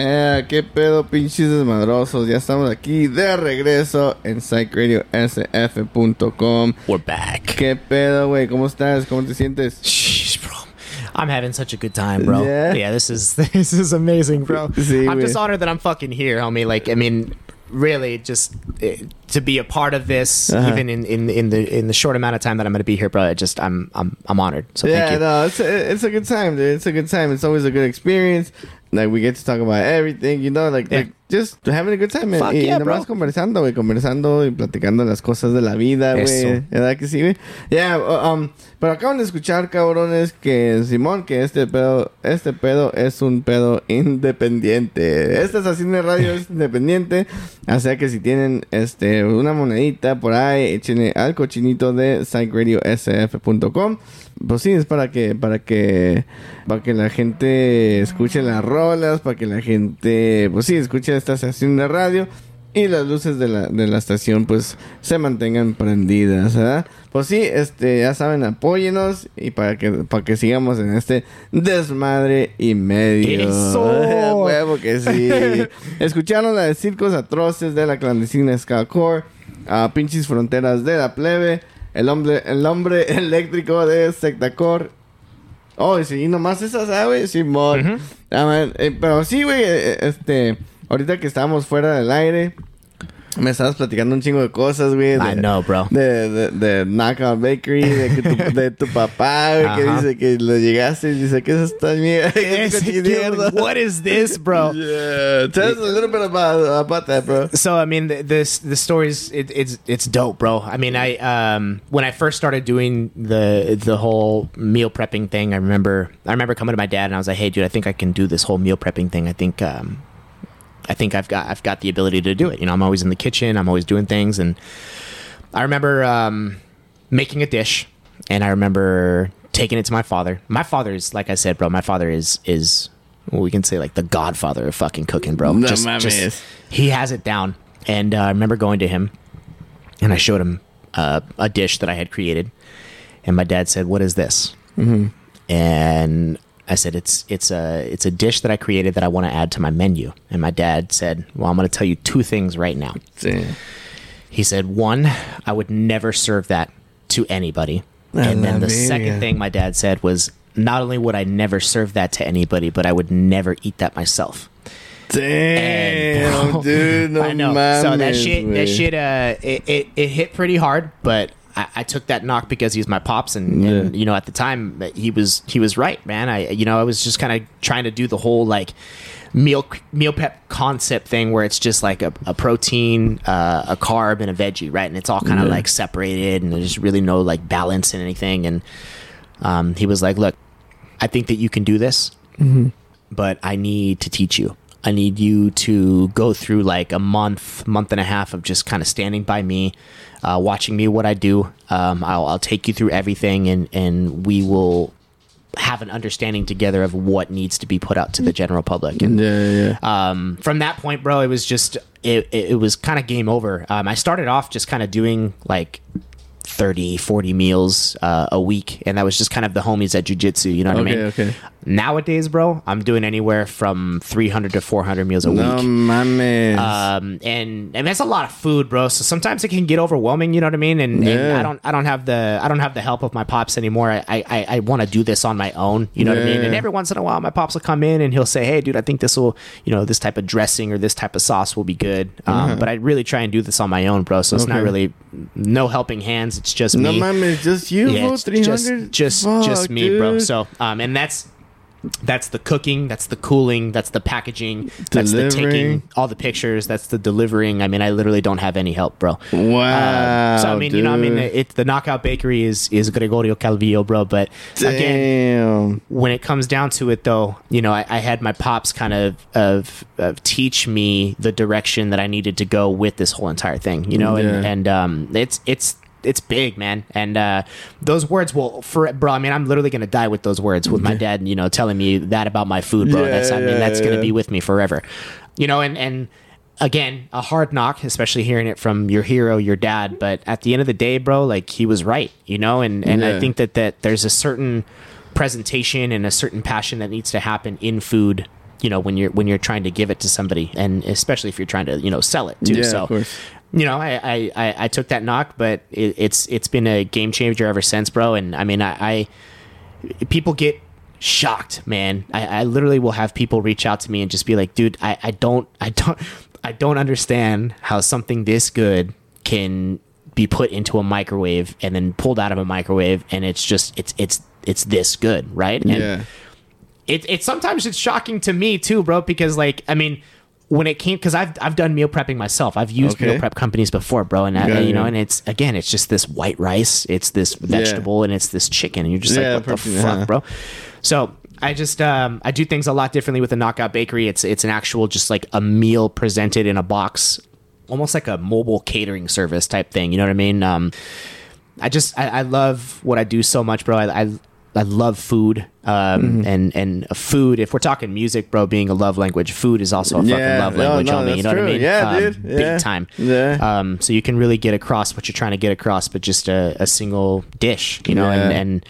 Speaker 1: Eh, qué pedo, pinches desmadrosos. Ya estamos aquí de regreso en PsychedRadioSF.com.
Speaker 2: We're back.
Speaker 1: ¿Qué pedo, güey? ¿Cómo estás? ¿Cómo te sientes?
Speaker 2: Sheesh, bro. I'm having such a good time, bro.
Speaker 1: Yeah?
Speaker 2: this is this is amazing, bro.
Speaker 1: Sí,
Speaker 2: I'm just honored that I'm fucking here, homie. Like, I mean, really, just eh, to be a part of this,
Speaker 1: Uh-huh.
Speaker 2: even in, in in the in the short amount of time that I'm going to be here, bro. I just I'm I'm I'm honored. So
Speaker 1: yeah,
Speaker 2: thank you.
Speaker 1: no, it's a, it's a good time, dude. It's a good time. It's always a good experience. Like, we get to talk about everything, you know, like,
Speaker 2: Yeah.
Speaker 1: like just having a good time. man.
Speaker 2: Fuck
Speaker 1: y
Speaker 2: yeah,
Speaker 1: nomás
Speaker 2: bro.
Speaker 1: conversando, güey, conversando y platicando las cosas de la vida, güey. ¿Verdad que sí, güey? Yeah, um, pero acaban de escuchar, cabrones, que Simón, que este pedo, este pedo es un pedo independiente. Esta estación de radio es independiente. O sea que si tienen, este, una monedita por ahí, échenle al cochinito de psychradiosf.com. Pues sí, es para que, para que, para que la gente escuche las rolas, para que la gente, pues sí, escuche esta estación de radio y las luces de la, de la estación, pues, se mantengan prendidas, ¿verdad? Pues sí, este, ya saben, apóyenos y para que, para que sigamos en este desmadre y medio.
Speaker 2: ¡Eso!
Speaker 1: Huevo que sí. Escucharon la de Circos Atroces de la clandestina Skullcore, a Pinches Fronteras de la Plebe, el hombre, el hombre eléctrico de Sectacor. Oh, y sí, nomás esas, ah, güey, Simón. Ah, man, eh, pero sí, güey, eh, este, ahorita que estábamos fuera del aire, me estabas platicando un chingo de cosas, güey. de-
Speaker 2: I know, bro.
Speaker 1: De, de, de Knockout Bakery, de, que tu, de tu papá, güey, que
Speaker 2: Ajá.
Speaker 1: dice que le llegaste y dice que es esta mierda. que es mierda.
Speaker 2: what is this, bro?
Speaker 1: Yeah, tell us a little bit about, about that, bro.
Speaker 2: So I mean, the, this the story's it, it's it's dope, bro. I mean, I um when I first started doing the the whole meal prepping thing, I remember I remember coming to my dad and I was like, "Hey, dude, I think I can do this whole meal prepping thing. I think um I think I've got I've got the ability to do it. You know, I'm always in the kitchen, I'm always doing things, and I remember um making a dish, and I remember taking it to my father. My father is like I said, bro. My father is is well, we can say like the godfather of fucking cooking, bro.
Speaker 1: No
Speaker 2: just, just he has it down. And uh, I remember going to him, and I showed him uh, a dish that I had created, and my dad said, "What is this?" Mm-hmm. And I said, "It's it's a it's a dish that I created that I want to add to my menu." And my dad said, "Well, I'm going to tell you two things right now."
Speaker 1: Sí.
Speaker 2: He said, "One, I would never serve that to anybody." And then the second thing my dad said was, "Not only would I never serve that to anybody, but I would never eat that myself."
Speaker 1: Damn,
Speaker 2: bro,
Speaker 1: dude, no
Speaker 2: I know. so that shit, that shit, uh, it, it, it hit pretty hard, but I, I took that knock because he's my pops, and, and you know, at the time, he was he was right, man. I, you know, I was just kind of trying to do the whole like meal meal prep concept thing where it's just like a, a protein, uh, a carb, and a veggie, right? And it's all kind of
Speaker 1: Yeah.
Speaker 2: like separated, and there's really no like balance in anything. And um, he was like, "Look, I think that you can do this, but I need to teach you. I need you to go through like a month, month and a half of just kind of standing by me, uh, watching me what I do. Um, I'll, I'll take you through everything, and and we will have an understanding together of what needs to be put out to the general public. And
Speaker 1: Yeah, yeah.
Speaker 2: um, from that point, bro, it was just it, it, it was kind of game over. Um, I started off just kind of doing like 30, 40 meals uh, a week, and that was just kind of the homies at jujitsu. You know what I mean?
Speaker 1: okay.
Speaker 2: Nowadays, bro, I'm doing anywhere from 300 to 400 meals a
Speaker 1: No
Speaker 2: week.
Speaker 1: mames.
Speaker 2: Um, and and that's a lot of food, bro. So sometimes it can get overwhelming. You know what I mean? And, and I don't I don't have the I don't have the help of my pops anymore. I I, I want to do this on my own. You know what I mean? And every once in a while, my pops will come in and he'll say, "Hey, dude, I think this will you know this type of dressing or this type of sauce will be good." Um, But I really try and do this on my own, bro. So it's not really no helping hands. It's just
Speaker 1: no
Speaker 2: me.
Speaker 1: mames, just you,
Speaker 2: Yeah, it's
Speaker 1: 300?
Speaker 2: just just
Speaker 1: Fuck,
Speaker 2: just me, bro. So um, and that's That's the cooking, that's the cooling, that's the packaging, that's the taking all the pictures, that's the delivering. I mean, I literally don't have any help, bro.
Speaker 1: Wow.
Speaker 2: Um, so I mean, you know, I mean,
Speaker 1: dude.
Speaker 2: it, the Knockout Bakery is is Gregorio Calvillo, bro. But again, when it comes down to it, though, you know, I, I had my pops kind of, of of teach me the direction that I needed to go with this whole entire thing, you know, and and um, it's it's it's big, man, and uh, those words will for bro. I mean, I'm literally gonna die with those words with my dad, you know, telling me that about my food, bro.
Speaker 1: Yeah,
Speaker 2: that's I mean,
Speaker 1: yeah,
Speaker 2: that's gonna be with me forever, you know, and and. Again, a hard knock, especially hearing it from your hero, your dad. But at the end of the day, bro, like he was right, you know. And and I think that that there's a certain presentation and a certain passion that needs to happen in food you know when you're when you're trying to give it to somebody and especially if you're trying to you know sell it too
Speaker 1: Yeah,
Speaker 2: so
Speaker 1: of course.
Speaker 2: You know I, I i i took that knock but it, it's it's been a game changer ever since bro. And i mean i, I people get shocked man. I, I literally will have people reach out to me and just be like dude i i don't i don't i don't understand how something this good can be put into a microwave and then pulled out of a microwave and it's just it's it's it's this good right? And
Speaker 1: Yeah.
Speaker 2: it, it sometimes it's shocking to me too, bro, because like I mean, when it came because I've I've done meal prepping myself. I've used
Speaker 1: Okay.
Speaker 2: meal prep companies before, bro, and I,
Speaker 1: Yeah,
Speaker 2: you know,
Speaker 1: yeah.
Speaker 2: and it's again, it's just this white rice, it's this vegetable, and it's this chicken, and you're just
Speaker 1: Yeah,
Speaker 2: like, what
Speaker 1: perfect,
Speaker 2: the fuck,
Speaker 1: yeah.
Speaker 2: bro? So. I just um, I do things a lot differently with the Knockout Bakery. It's it's an actual just like a meal presented in a box, almost like a mobile catering service type thing. You know what I mean? Um, I just I, I love what I do so much, bro. I I, I love food, um,
Speaker 1: Mm-hmm.
Speaker 2: and and food. If we're talking music, bro, being a love language, food is also a fucking
Speaker 1: Yeah,
Speaker 2: love language,
Speaker 1: no,
Speaker 2: homie.
Speaker 1: that's
Speaker 2: You know what I mean?
Speaker 1: Yeah,
Speaker 2: Um,
Speaker 1: dude.
Speaker 2: big time.
Speaker 1: Yeah.
Speaker 2: Um, so you can really get across what you're trying to get across, but just a, a single dish, you know, and
Speaker 1: Yeah.
Speaker 2: and.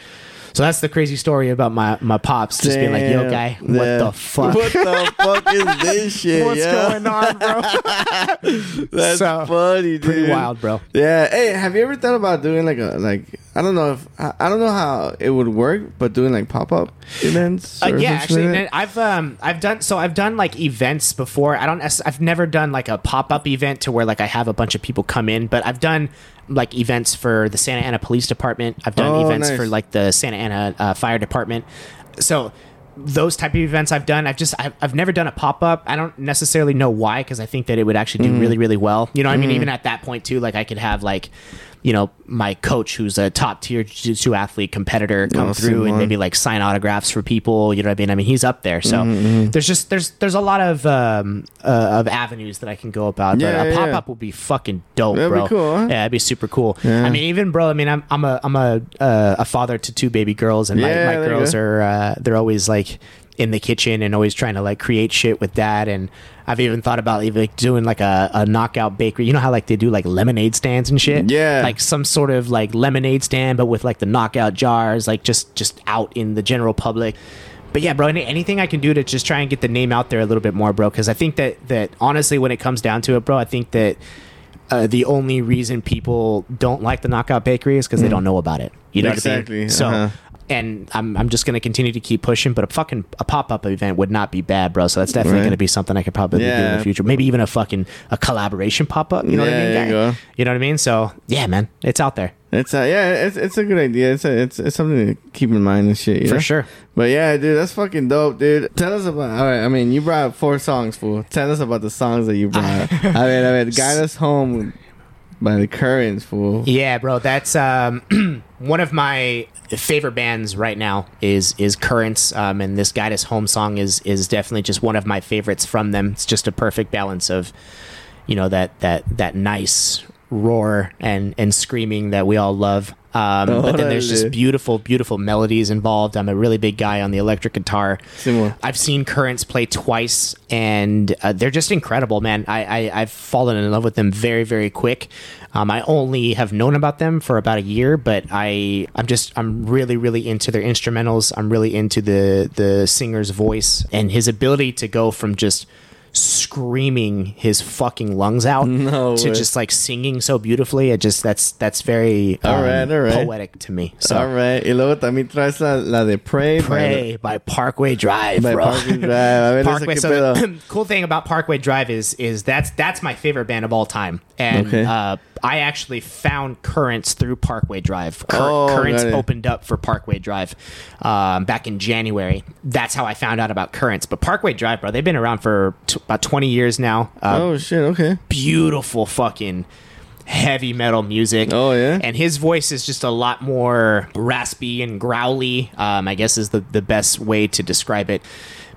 Speaker 2: So that's the crazy story about my, my pops just being like, "Yo, guy, what
Speaker 1: Yeah.
Speaker 2: the fuck?
Speaker 1: What the fuck is this shit?
Speaker 2: What's
Speaker 1: yeah?
Speaker 2: going on, bro?"
Speaker 1: That's
Speaker 2: So,
Speaker 1: funny, dude.
Speaker 2: Pretty wild, bro.
Speaker 1: Yeah. Hey, have you ever thought about doing like a like I don't know if I, I don't know how it would work, but doing like pop up events?
Speaker 2: Uh, yeah, actually,
Speaker 1: like
Speaker 2: I've um I've done so I've done like events before. I don't I've never done like a pop up event to where like I have a bunch of people come in, but I've done like events for the Santa Ana Police Department. I've done
Speaker 1: Oh,
Speaker 2: events
Speaker 1: nice.
Speaker 2: for like the Santa Ana uh, Fire Department. So those type of events I've done. I've just I've, I've never done a pop up. I don't necessarily know why because I think that it would actually do really really well. You know, what I mean, even at that point too, like I could have like. You know, my coach, who's a top tier jiu-jitsu athlete competitor, come through and maybe like sign autographs for people. You know what I mean? I mean, he's up there. So
Speaker 1: Mm-hmm,
Speaker 2: there's just there's there's a lot of um uh, of avenues that I can go about.
Speaker 1: Yeah,
Speaker 2: but a
Speaker 1: yeah,
Speaker 2: pop
Speaker 1: yeah.
Speaker 2: up would be fucking dope,
Speaker 1: That'd be
Speaker 2: bro.
Speaker 1: cool, huh?
Speaker 2: Yeah, that'd be super cool.
Speaker 1: Yeah.
Speaker 2: I mean, even bro. I mean, I'm I'm a I'm a uh, a father to two baby girls, and my, my girls are uh, they're always like in the kitchen and always trying to like create shit with dad and I've even thought about even like doing like a, a knockout bakery. You know how like they do like lemonade stands and shit?
Speaker 1: Yeah.
Speaker 2: Like some sort of like lemonade stand but with like the knockout jars, like just just out in the general public. But yeah, bro, any, anything I can do to just try and get the name out there a little bit more, bro, because I think that that honestly when it comes down to it, bro, I think that uh, the only reason people don't like the Knockout Bakery is because they don't know about it. You know what I
Speaker 1: Mm. Exactly,
Speaker 2: mean? So,
Speaker 1: uh-huh.
Speaker 2: And I'm, I'm just gonna continue to keep pushing. But a fucking a pop up event would not be bad, bro. So that's definitely
Speaker 1: Right.
Speaker 2: gonna be something I could probably do in the future. Maybe even a fucking a collaboration pop up. You know what I mean?
Speaker 1: you.
Speaker 2: You know what I mean? So yeah, man, it's out there
Speaker 1: It's uh, yeah, it's it's a good idea. It's a, it's it's something to keep in mind and shit.
Speaker 2: for
Speaker 1: know?
Speaker 2: sure.
Speaker 1: But yeah, dude, that's fucking dope, dude. Tell us about. All right, I mean, you brought four songs, fool. Tell us about the songs that you brought. I mean, I mean, guide us home by the Currents, fool.
Speaker 2: Yeah, bro, that's um, one of my favorite bands right now is is Currents, um, and this Guide Us Home song is is definitely just one of my favorites from them. It's just a perfect balance of, you know, that that that nice roar and and screaming that we all love. Um,
Speaker 1: Oh,
Speaker 2: but then there's just beautiful, beautiful melodies involved. I'm a really big guy on the electric guitar.
Speaker 1: Similar.
Speaker 2: I've seen Currents play twice, and uh, they're just incredible, man. I, I I've fallen in love with them very very quick. Um, I only have known about them for about a year, but I I'm just I'm really really into their instrumentals. I'm really into the the singer's voice and his ability to go from just screaming his fucking lungs out
Speaker 1: No
Speaker 2: to
Speaker 1: way.
Speaker 2: just like singing so beautifully. It just that's that's very um,
Speaker 1: All right, all right.
Speaker 2: poetic to me. So
Speaker 1: All right. Y luego también traes la, la de Prey.
Speaker 2: Prey by Parkway Drive,
Speaker 1: By
Speaker 2: bro.
Speaker 1: Parkway Drive. A ver, esa
Speaker 2: Parkway. So the cool thing about Parkway Drive is is that's that's my favorite band of all time, and
Speaker 1: Okay.
Speaker 2: uh, I actually found Currents through Parkway Drive. Cur-
Speaker 1: Oh,
Speaker 2: Currents opened up for Parkway Drive um, back in January. That's how I found out about Currents. But Parkway Drive, bro, they've been around for t- about 20 years now. Uh,
Speaker 1: oh shit. Okay.
Speaker 2: beautiful fucking heavy metal music.
Speaker 1: Oh, yeah?
Speaker 2: And his voice is just a lot more raspy and growly, um, I guess is the, the best way to describe it.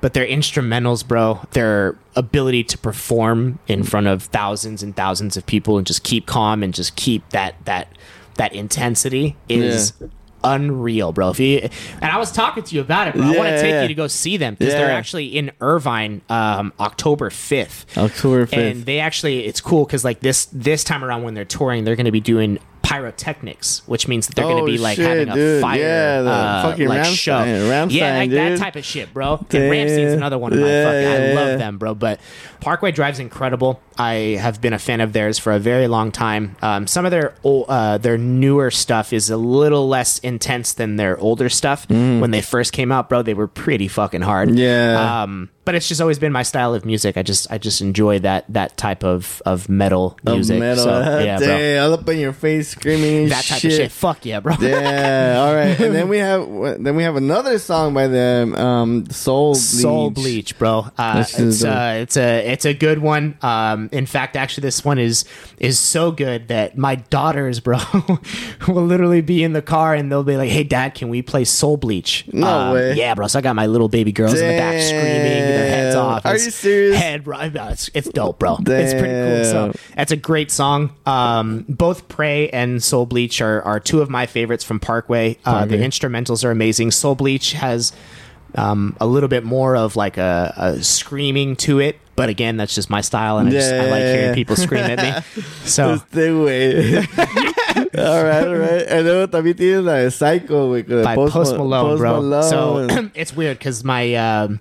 Speaker 2: But their instrumentals, bro, their ability to perform in front of thousands and thousands of people and just keep calm and just keep that that that intensity is
Speaker 1: Yeah.
Speaker 2: unreal, bro. If you and I was talking to you about it, bro. I want to take
Speaker 1: yeah.
Speaker 2: you to go see them because they're actually in Irvine, um, October fifth.
Speaker 1: October fifth.
Speaker 2: And they actually, it's cool because like this this time around when they're touring, they're going to be doing pyrotechnics, which means that they're going
Speaker 1: Oh,
Speaker 2: to be like
Speaker 1: shit,
Speaker 2: having a
Speaker 1: dude.
Speaker 2: fire,
Speaker 1: Yeah,
Speaker 2: uh, like
Speaker 1: Rammstein-
Speaker 2: show.
Speaker 1: Rammstein,
Speaker 2: yeah, like that type of shit, bro. And Rammstein's another one of my
Speaker 1: Yeah,
Speaker 2: fucking. I love
Speaker 1: yeah.
Speaker 2: them, bro. But Parkway Drive's incredible. I have been a fan of theirs for a very long time. Um, some of their ol- uh, their newer stuff is a little less intense than their older stuff. When they first came out, bro, they were pretty fucking hard.
Speaker 1: Mm. Yeah.
Speaker 2: Um, but it's just always been my style of music. I just I just enjoy that that type of of metal music.
Speaker 1: metal.
Speaker 2: So, yeah, bro.
Speaker 1: All up in your face, screaming
Speaker 2: That type of shit. Fuck yeah, bro.
Speaker 1: Yeah, all right. And then we have then we have another song by them, um, Soul Bleach.
Speaker 2: Soul Bleach, bro. Uh, it's uh, it's a it's a good one. Um, in fact, actually, this one is is so good that my daughters, bro, will literally be in the car and they'll be like, "Hey, Dad, can we play Soul Bleach?"
Speaker 1: No
Speaker 2: Um,
Speaker 1: way.
Speaker 2: Yeah, bro. So I got my little baby girls in the back screaming their heads off.
Speaker 1: Are
Speaker 2: It's
Speaker 1: you serious?
Speaker 2: Head, bro. It's it's dope, bro. It's pretty cool. So that's a great song. Um, both Prey and Soul Bleach are, are two of my favorites from Parkway. Uh, the instrumentals are amazing. Soul Bleach has um, a little bit more of like a, a screaming to it, but again, that's just my style, and I, just, I like
Speaker 1: Yeah.
Speaker 2: hearing people scream at me. So
Speaker 1: Este güey. all right, all right. And luego también tienes la de Psycho, güey.
Speaker 2: by Post, Malone,
Speaker 1: Post
Speaker 2: bro.
Speaker 1: Malone.
Speaker 2: So it's weird because my um,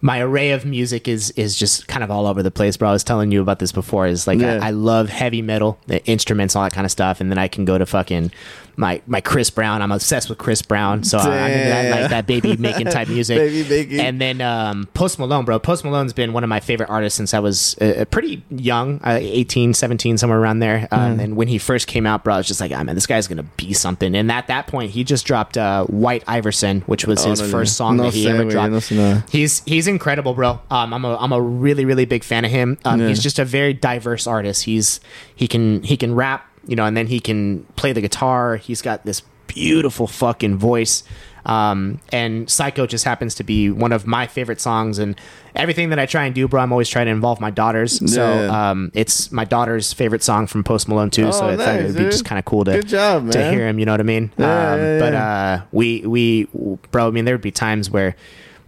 Speaker 2: my array of music is is just kind of all over the place, bro. I was telling you about this before. Is like
Speaker 1: Yeah.
Speaker 2: I, I love heavy metal, the instruments, all that kind of stuff, and then I can go to fucking my my Chris Brown. I'm obsessed with Chris Brown, so I, I'm into that, like that baby making type music.
Speaker 1: Baby making.
Speaker 2: And then um, Post Malone, bro. Post Malone's been one of my favorite artists since I was uh, pretty young, uh, 18, 17, somewhere around there. Um, And when he first came out, bro, I was just like, ah, man, this guy's gonna be something. And at that point, he just dropped uh, White Iverson, which was
Speaker 1: Oh,
Speaker 2: his
Speaker 1: no,
Speaker 2: first song
Speaker 1: No
Speaker 2: that he
Speaker 1: sé,
Speaker 2: ever
Speaker 1: güey,
Speaker 2: dropped. He's he's incredible, bro. Um, I'm a I'm a really really big fan of him. Um,
Speaker 1: Yeah.
Speaker 2: He's just a very diverse artist. He's he can he can rap, you know, and then he can play the guitar. He's got this beautiful fucking voice. Um, and Psycho just happens to be one of my favorite songs, and everything that I try and do, bro, I'm always trying to involve my daughters. So um, it's my daughter's favorite song from Post Malone too. so
Speaker 1: Oh,
Speaker 2: I thought it would be
Speaker 1: dude.
Speaker 2: just kind of cool to
Speaker 1: job,
Speaker 2: to hear him. You know what I mean?
Speaker 1: Yeah,
Speaker 2: um,
Speaker 1: yeah,
Speaker 2: But uh, we we bro, I mean, there would be times where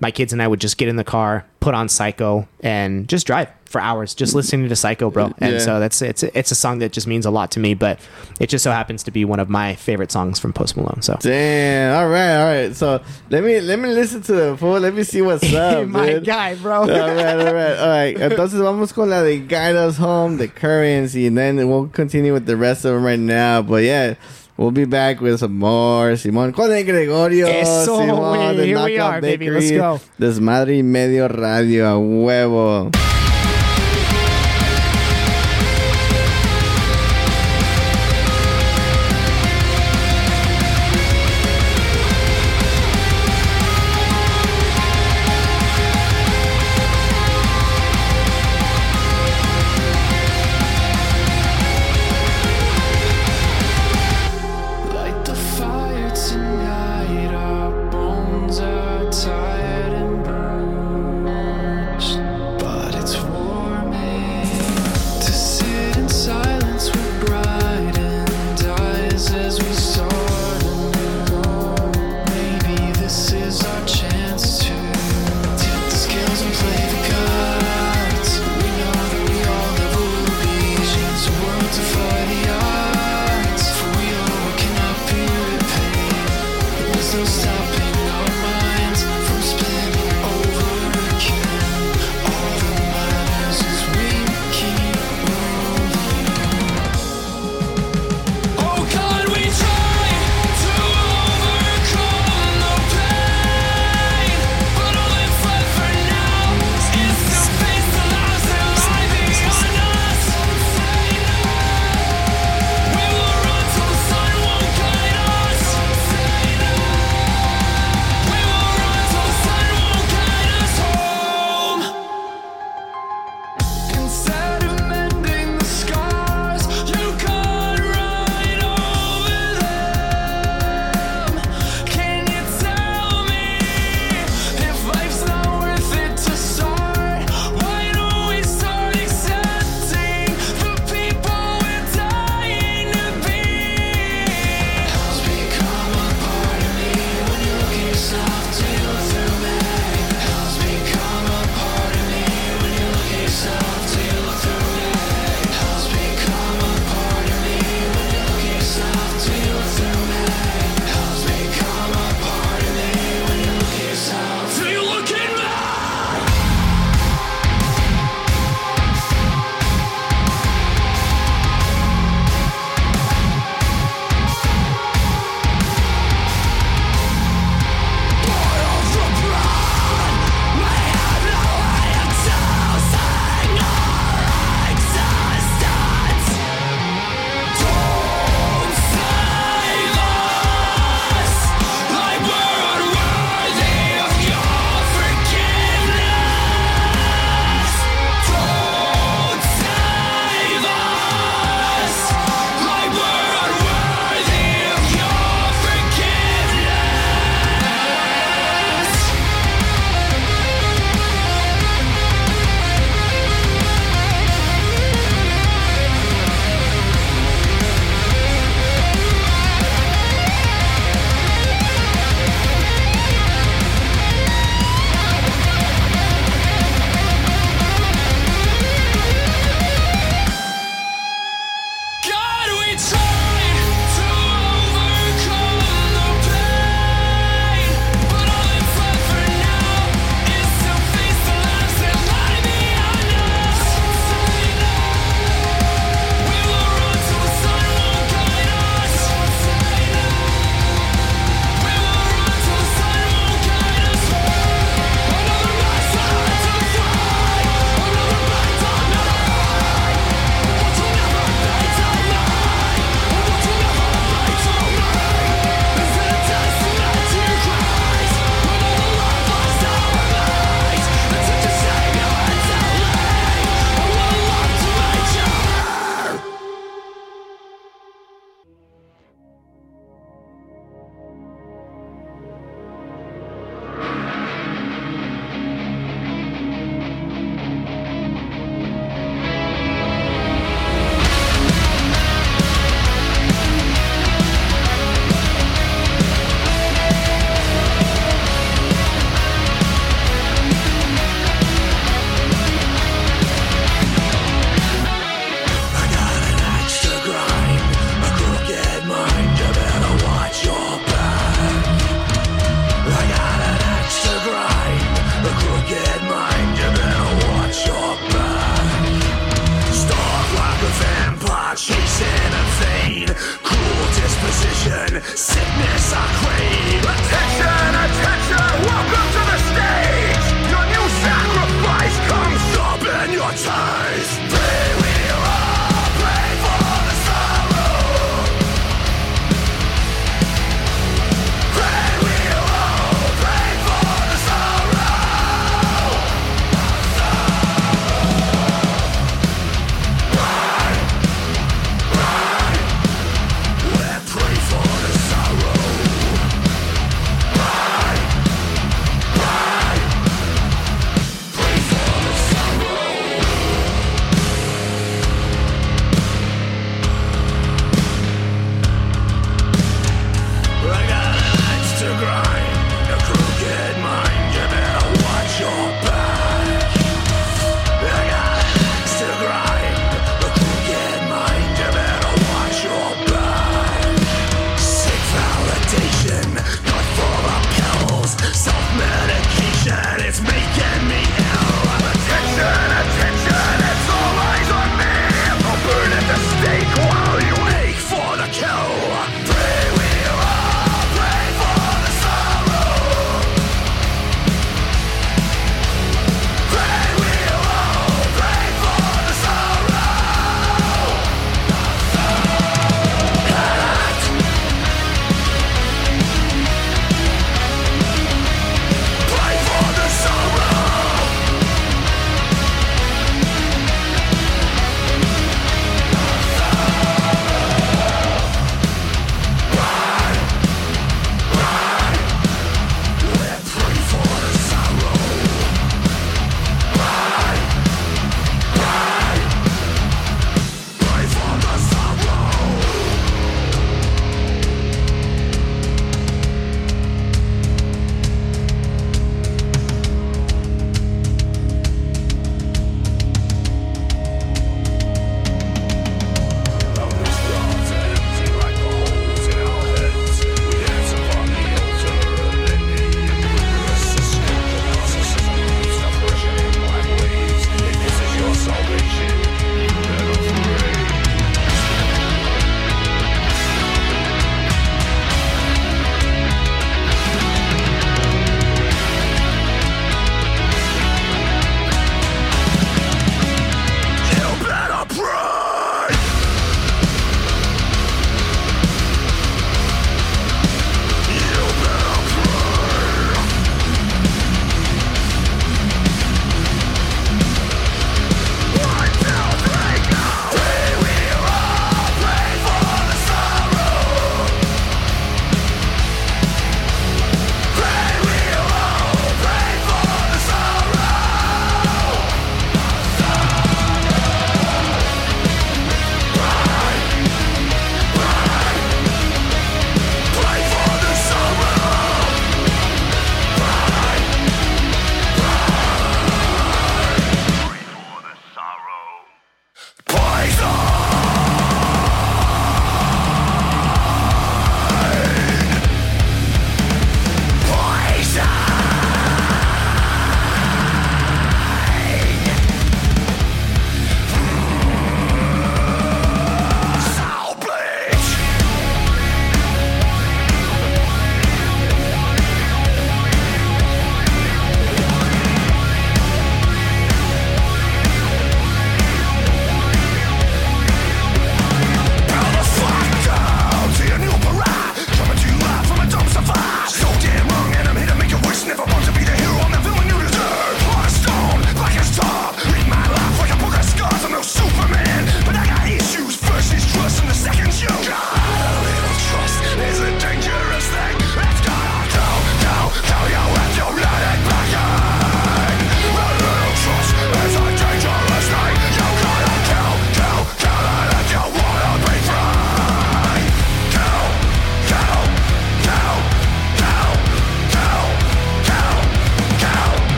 Speaker 2: my kids and I would just get in the car, put on Psycho, and just drive for hours, just listening to Psycho, bro. And
Speaker 1: Yeah.
Speaker 2: so that's it's it's a song that just means a lot to me. But it just so happens to be one of my favorite songs from Post Malone. So
Speaker 1: Damn. All right, all right. So let me let me listen to the fool. Let me see what's up,
Speaker 2: my
Speaker 1: dude.
Speaker 2: guy, bro.
Speaker 1: all right, all right, all right. Entonces vamos con la de Guide Us Home, the currency, and then we'll continue with the rest of them right now. But yeah, we'll be back with some more. Simón con el Gregorio.
Speaker 2: Eso,
Speaker 1: Simón, de
Speaker 2: Here we are, baby. Let's go.
Speaker 1: Desmadre y medio radio a huevo.
Speaker 5: But there's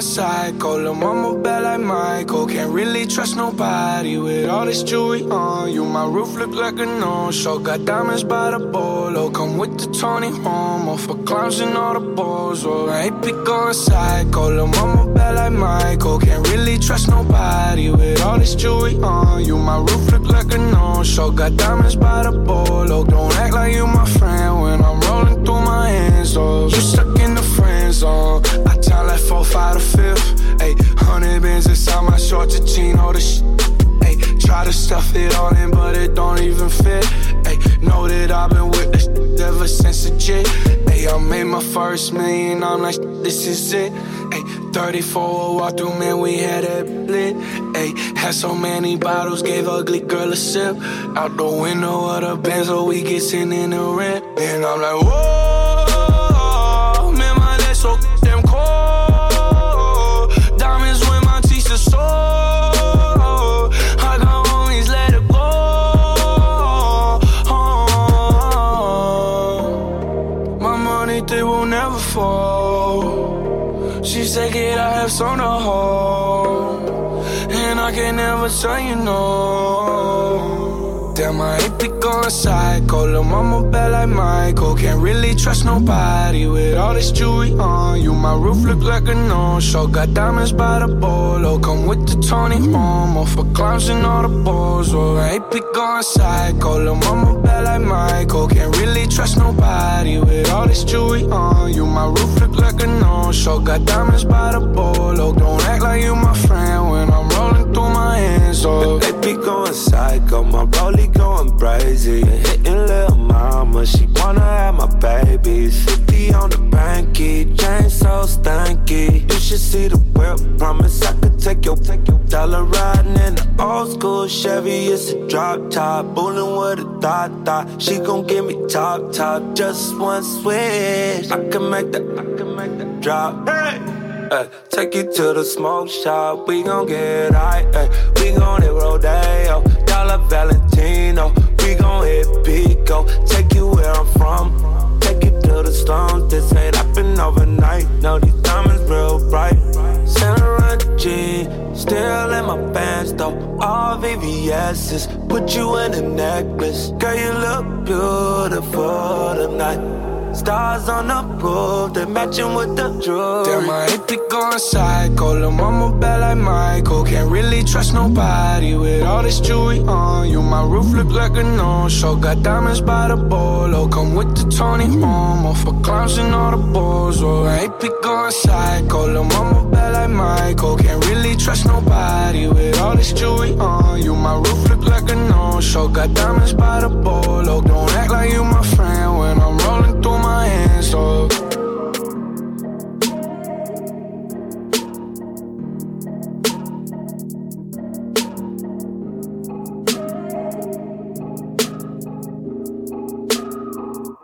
Speaker 5: going psycho. Lil' mama bad like Michael. Can't really trust nobody with all this jewelry on you. My roof look like a no-show. Got diamonds by the bolo. Come with the Tony Homo for clowns and all the balls. Oh, I ain't be going psycho. Lil' mama bad like Michael. Can't really trust nobody with all this jewelry on you. My roof look like a no-show. Got diamonds by the bolo. Don't act like you my friend when I'm rolling through my hands. Oh, you stuck in the friend zone. I tell like four, five to fifth. Ayy, hundred bins inside my shorts, a chino, the sh- Ayy, try to stuff it all in, but it don't even fit. Ayy, know that I've been with this ever since a jit. Ayy, I made my first million, I'm like, this is it. Ayy, 34 walk through, man, we had it lit. Ayy, had so many bottles, gave ugly girl a sip. Out the window of the Benz, so we get sent in the rent. And I'm like, whoa, Tell you know. Damn, I going psycho. Lil' mama bad like Michael. Can't really trust nobody with all this jewelry on you. My roof look like a no-show. Got diamonds by the bolo. Come with the Tony Homo for clowns and all the balls. Oh, I ain't be going psycho. Lil' mama bad like Michael. Can't really trust nobody with all this jewelry on you. My roof look like a no-show. Got diamonds by the bolo. Don't act like you my friend when I'm rolling through my hands. Oh,
Speaker 6: They be going psycho, my rollie going crazy. Hitting little mama, she wanna have my babies. 50 on the banky, chain so stanky. You should see the whip, promise I could take your, take your dollar riding in the old school Chevy. It's a drop top, bullin' with a thought thought. She gon' give me top top, just one switch. I can make that, I can make that drop. Hey! Ay, take you to the smoke shop, we gon' get high. Ay, we gon' hit Rodeo, Dollar Valentino. We gon' hit Pico, take you where I'm from. Take you to the slums, this ain't happen overnight. No, these diamonds real bright. Santa G, still in my pants though. All VVS's, put you in a necklace. Girl, you look beautiful tonight. Stars on the roof, they matching with the jewelry.
Speaker 5: Damn, ain't be going psycho. Lil' mama bad like Michael. Can't really trust nobody with all this jewelry on you. My roof look like a no-show. Got diamonds by the bolo. Come with the Tony Homo for clowns and all the balls. Oh, ain't be going psycho. Lil' mama bad like Michael. Can't really trust nobody with all this jewelry on you. My roof look like a no-show. Got diamonds by the bolo. Don't act like you my friend when I'm rolling through my hands. Oh.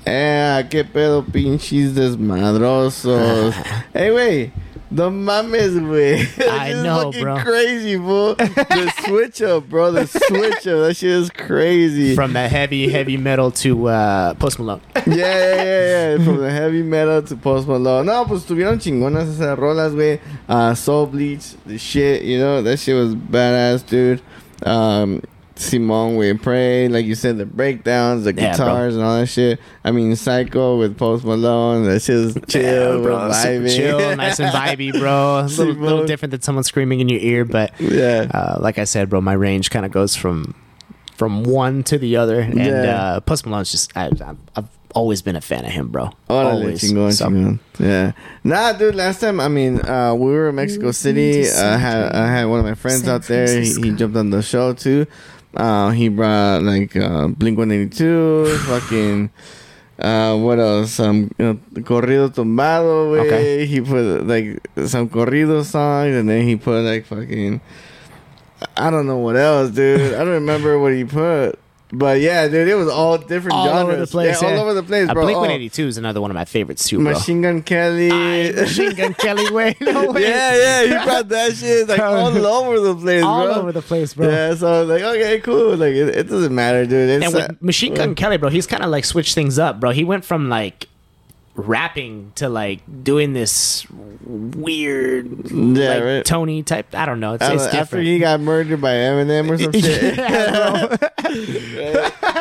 Speaker 1: Eh, qué pedo, pinches desmadrosos. hey, güey. No mames, güey.
Speaker 2: I know, bro.
Speaker 1: crazy, bro. The switch up, bro. The switch up. That shit is crazy.
Speaker 2: From that heavy, heavy metal to uh, Post Malone.
Speaker 1: Yeah, yeah, yeah, yeah. From the heavy metal to Post Malone. No, pues tuvieron chingonas esas rolas, güey. Uh, Soul Bleach, the shit, you know, that shit was badass, dude. Um, Simone with Prey, like you said, the breakdowns, the
Speaker 2: Yeah, bro.
Speaker 1: guitars, and all that shit. I mean, Psycho with Post Malone, that shit was chill,
Speaker 2: bro. Super chill, nice and vibey, bro. A little, little different than someone screaming in your ear, but
Speaker 1: Yeah.
Speaker 2: uh, like I said, bro, my range kind of goes from from one to the other. And
Speaker 1: Yeah.
Speaker 2: uh, Post Malone's just I, I've, I've always been a fan of him, bro.
Speaker 1: Órale,
Speaker 2: always. So-.
Speaker 1: Yeah. Nah, dude, last time, I mean, uh, we were in Mexico City. I had I had one of my friends
Speaker 3: San
Speaker 1: out there. He, he jumped on the show, too. Uh, he brought, like, uh, Blink-182, fucking... Uh, what else? Um, you know, corrido tumbado.
Speaker 2: Okay.
Speaker 1: He put like some corrido songs, and then he put like fucking. I don't know what else, dude. I don't remember what he put, but yeah, dude, it was all different
Speaker 2: all
Speaker 1: genres.
Speaker 2: over the place.
Speaker 1: yeah,
Speaker 2: yeah.
Speaker 1: all over the place,
Speaker 2: Uh,
Speaker 1: bro.
Speaker 2: Blink
Speaker 1: Oh,
Speaker 2: 182 is another one of my favorites too, bro.
Speaker 1: Machine Gun Kelly.
Speaker 2: Aye, Machine Gun Kelly way. No way.
Speaker 1: yeah, yeah, he brought that shit like all over the place,
Speaker 2: all
Speaker 1: bro.
Speaker 2: over the place, bro.
Speaker 1: Yeah, so I was like, okay, cool. Like, it, it doesn't matter, dude. It's
Speaker 2: And
Speaker 1: uh,
Speaker 2: with Machine Gun Kelly, bro, he's kind of like switched things up, bro. He went from like rapping to like doing this weird
Speaker 1: Yeah,
Speaker 2: like
Speaker 1: right.
Speaker 2: Tony type. I don't know. It's, it's
Speaker 1: after
Speaker 2: different.
Speaker 1: he got murdered by Eminem or some shit.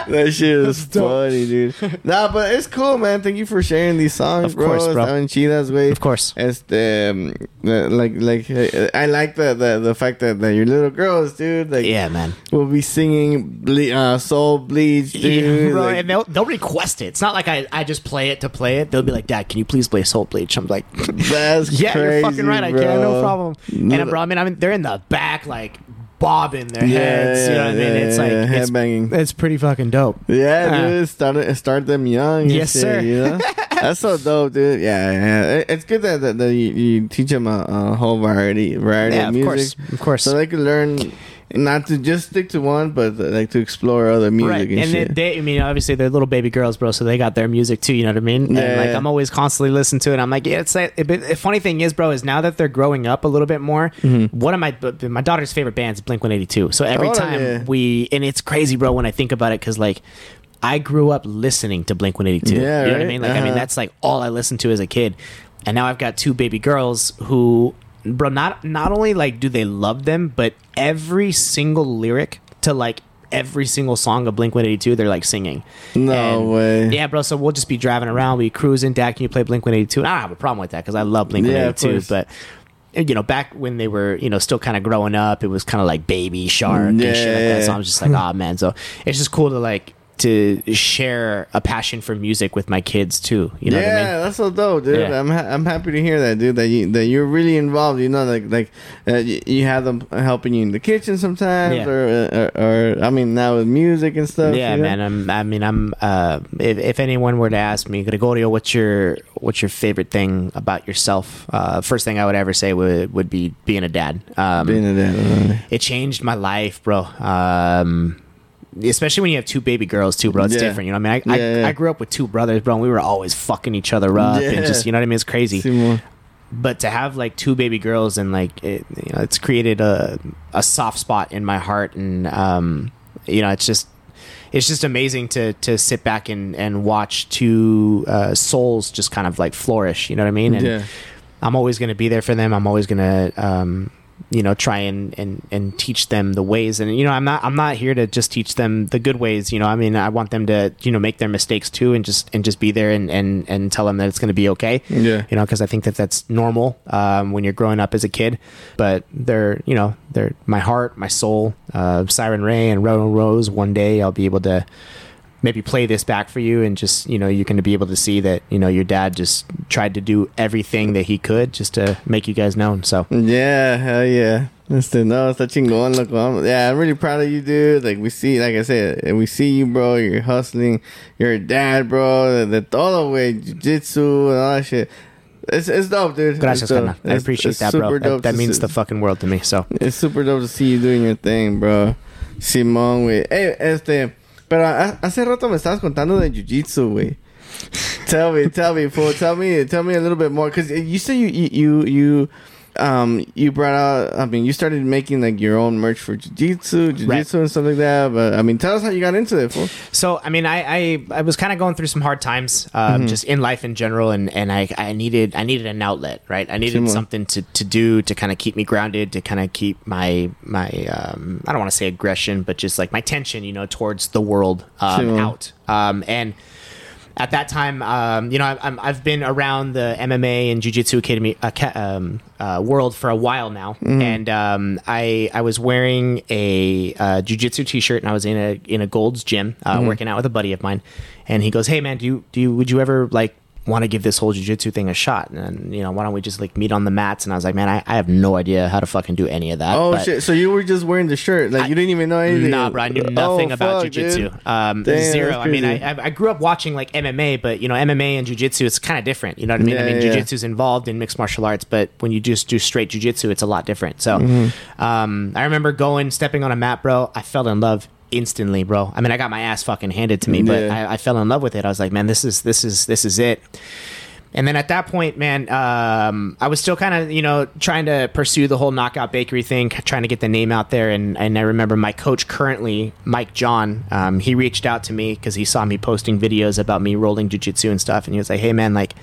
Speaker 1: that shit was funny, dude. Nah, but it's cool, man. Thank you for sharing these songs,
Speaker 2: Of
Speaker 1: bro.
Speaker 2: course, bro.
Speaker 1: Estaban chidas, güey.
Speaker 2: Of course.
Speaker 1: Este, um, like, like, I like the, the, the fact that, that your little girls, dude, like,
Speaker 2: yeah, man.
Speaker 1: will be singing ble- uh, Soul Bleach, dude.
Speaker 2: Yeah, bro,
Speaker 1: like-
Speaker 2: and they'll, they'll request it. It's not like I, I just play it to play it. They'll be like, Dad, can you please play Soul Bleach? I'm like,
Speaker 1: That's
Speaker 2: Yeah, you're fucking
Speaker 1: crazy,
Speaker 2: right. I
Speaker 1: bro.
Speaker 2: can, no problem. And bro, I mean, I mean, they're in the back, like bobbing their
Speaker 1: Yeah,
Speaker 2: heads. You know what I mean? it's
Speaker 1: yeah,
Speaker 2: like
Speaker 1: yeah,
Speaker 2: it's,
Speaker 1: headbanging.
Speaker 2: it's pretty fucking dope.
Speaker 1: Yeah,
Speaker 2: Ah.
Speaker 1: dude, start start them young.
Speaker 2: Yes,
Speaker 1: shit,
Speaker 2: sir.
Speaker 1: You know, that's so dope, dude. Yeah, yeah. It- It's good that, that, that you, you teach them a, a whole variety variety
Speaker 2: Yeah,
Speaker 1: of
Speaker 2: of course, of course.
Speaker 1: so they can learn not to just stick to one, but uh, like to explore other music
Speaker 2: Right,
Speaker 1: and,
Speaker 2: and they,
Speaker 1: shit.
Speaker 2: they, I mean, obviously they're little baby girls, bro. So they got their music too. You know what I mean? And
Speaker 1: Yeah,
Speaker 2: like. I'm always constantly listening to it. I'm like, yeah, it's like. But the funny thing is, bro, is now that they're growing up a little bit more, one of my my daughter's favorite bands Blink 182. So every
Speaker 1: Mm-hmm. Oh,
Speaker 2: time
Speaker 1: yeah.
Speaker 2: we, and it's crazy, bro, when I think about it, because like. I grew up listening to Blink 182.
Speaker 1: Yeah,
Speaker 2: you know what I mean? Like, I mean,
Speaker 1: Uh-huh.
Speaker 2: that's like all I listened to as a kid. And now I've got two baby girls who, bro, not not only like do they love them, but every single lyric to like every single song of Blink 182, they're like singing.
Speaker 1: No
Speaker 2: And-
Speaker 1: way.
Speaker 2: Yeah, bro. So we'll just be driving around, we cruising. Dad, can you play Blink 182? And I don't have a problem with that because I love Blink 182.
Speaker 1: course.
Speaker 2: but you know, back when they were, you know, still kind of growing up, it was kind of like Baby Shark and shit like that. So I'm just like, oh man. So it's just cool to like to share a passion for music with my kids too. You know
Speaker 1: yeah,
Speaker 2: what I mean?
Speaker 1: that's so dope, dude.
Speaker 2: Yeah.
Speaker 1: I'm ha- I'm happy to hear that, dude. That you that you're really involved. You know, like like uh, you, you have them helping you in the kitchen sometimes,
Speaker 2: Yeah.
Speaker 1: or, or or I mean now with music and stuff.
Speaker 2: Yeah,
Speaker 1: you know?
Speaker 2: man. I'm, I mean, I'm. Uh, if, if anyone were to ask me, Gregorio, what's your what's your favorite thing about yourself? Uh, first thing I would ever say would would be being a dad. Um,
Speaker 1: Being a dad, uh,
Speaker 2: it changed my life, bro. Um, especially when you have two baby girls too, bro. It's
Speaker 1: Yeah.
Speaker 2: different. You know what I mean? I,
Speaker 1: Yeah, yeah.
Speaker 2: I, I grew up with two brothers, bro, and we were always fucking each other up and just you know what I mean? It's crazy. But to have like two baby girls and like it, you know, it's created a a soft spot in my heart, and um, you know, it's just it's just amazing to to sit back and and watch two uh, souls just kind of like flourish. You know what I mean? And
Speaker 1: Yeah.
Speaker 2: I'm always going to be there for them. I'm always going to, um, you know, try and, and, and teach them the ways. And, you know, I'm not, I'm not here to just teach them the good ways. You know, I mean, I want them to, you know, make their mistakes too and just, and just be there and, and, and tell them that it's going to be okay.
Speaker 1: Yeah.
Speaker 2: You know, cause I think that that's normal, um, when you're growing up as a kid, but they're, you know, they're my heart, my soul, uh, Siren Ray and Rowan Rose. One day I'll be able to, maybe play this back for you and just you know you're going to be able to see that you know your dad just tried to do everything that he could just to make you guys known so
Speaker 1: Yeah, hell yeah. Este, no, está chingón, loco. I'm, yeah, I'm really proud of you, dude. Like, we see, like I said, we see you, bro. You're hustling. You're a dad, bro. The, the todo, way, jiu-jitsu and all that shit. It's, it's dope, dude.
Speaker 2: gracias
Speaker 1: It's dope.
Speaker 2: i appreciate
Speaker 1: it's
Speaker 2: that bro that, that means
Speaker 1: see-
Speaker 2: the fucking world to me so
Speaker 1: It's super dope to see you doing your thing, bro. Simón, güey. Hey, este... Pero ha- hace rato me estabas contando de jiu-jitsu, güey. tell me, tell me, fool. Tell me, tell me a little bit more. Because you you, you, you, you, um, you brought out, I mean, you started making, like, your own merch for jiu-jitsu, jiu-jitsu and stuff like that. But, I mean, tell us how you got into it, fool.
Speaker 2: So I mean, I I, I was kind of going through some hard times, um,
Speaker 1: Mm-hmm.
Speaker 2: just in life in general, and, and I, I needed I needed an outlet, right? I needed
Speaker 1: Simon.
Speaker 2: something to, to do to kind of keep me grounded, to kind of keep my my um, I don't want to say aggression, but just like my tension, you know, towards the world um, out. Um, and at that time, um, you know, I, I'm, I've been around the MMA and Jiu Jitsu Academy aca- um, uh, world for a while now, and um, I I was wearing a uh, Jiu Jitsu T-shirt, and I was in a in a Gold's gym uh, working out with a buddy of mine, and he goes, "Hey man, do you do you would you ever like?" Want to give this whole jujitsu thing a shot, and you know, why don't we just like meet on the mats? And I was like, man, I, I have no idea how to fucking do any of that.
Speaker 1: Oh, shit. So you were just wearing the shirt. Like, you didn't even know anything.
Speaker 2: Nah, bro, I knew nothing
Speaker 1: Oh,
Speaker 2: about jujitsu. Um,
Speaker 1: Damn,
Speaker 2: zero. I mean. I, I I grew up watching like MMA, but you know, MMA and jujitsu, it's kind of different. You know what I mean? I
Speaker 1: Yeah,
Speaker 2: mean,
Speaker 1: yeah.
Speaker 2: jujitsu's involved in mixed martial arts, but when you just do straight jujitsu, it's a lot different. So,
Speaker 1: Mm-hmm.
Speaker 2: um, I remember going, stepping on a mat, bro. I fell in love instantly, bro. I mean, I got my ass fucking handed to me, but
Speaker 1: Yeah.
Speaker 2: I, I fell in love with it. I was like, man, this is this is this is it. And then at that point, man, um, I was still kind of, you know, trying to pursue the whole knockout bakery thing, trying to get the name out there. And, and I remember my coach currently, Mike John, um, he reached out to me because he saw me posting videos about me rolling jujitsu and stuff. And he was like, hey, man, like,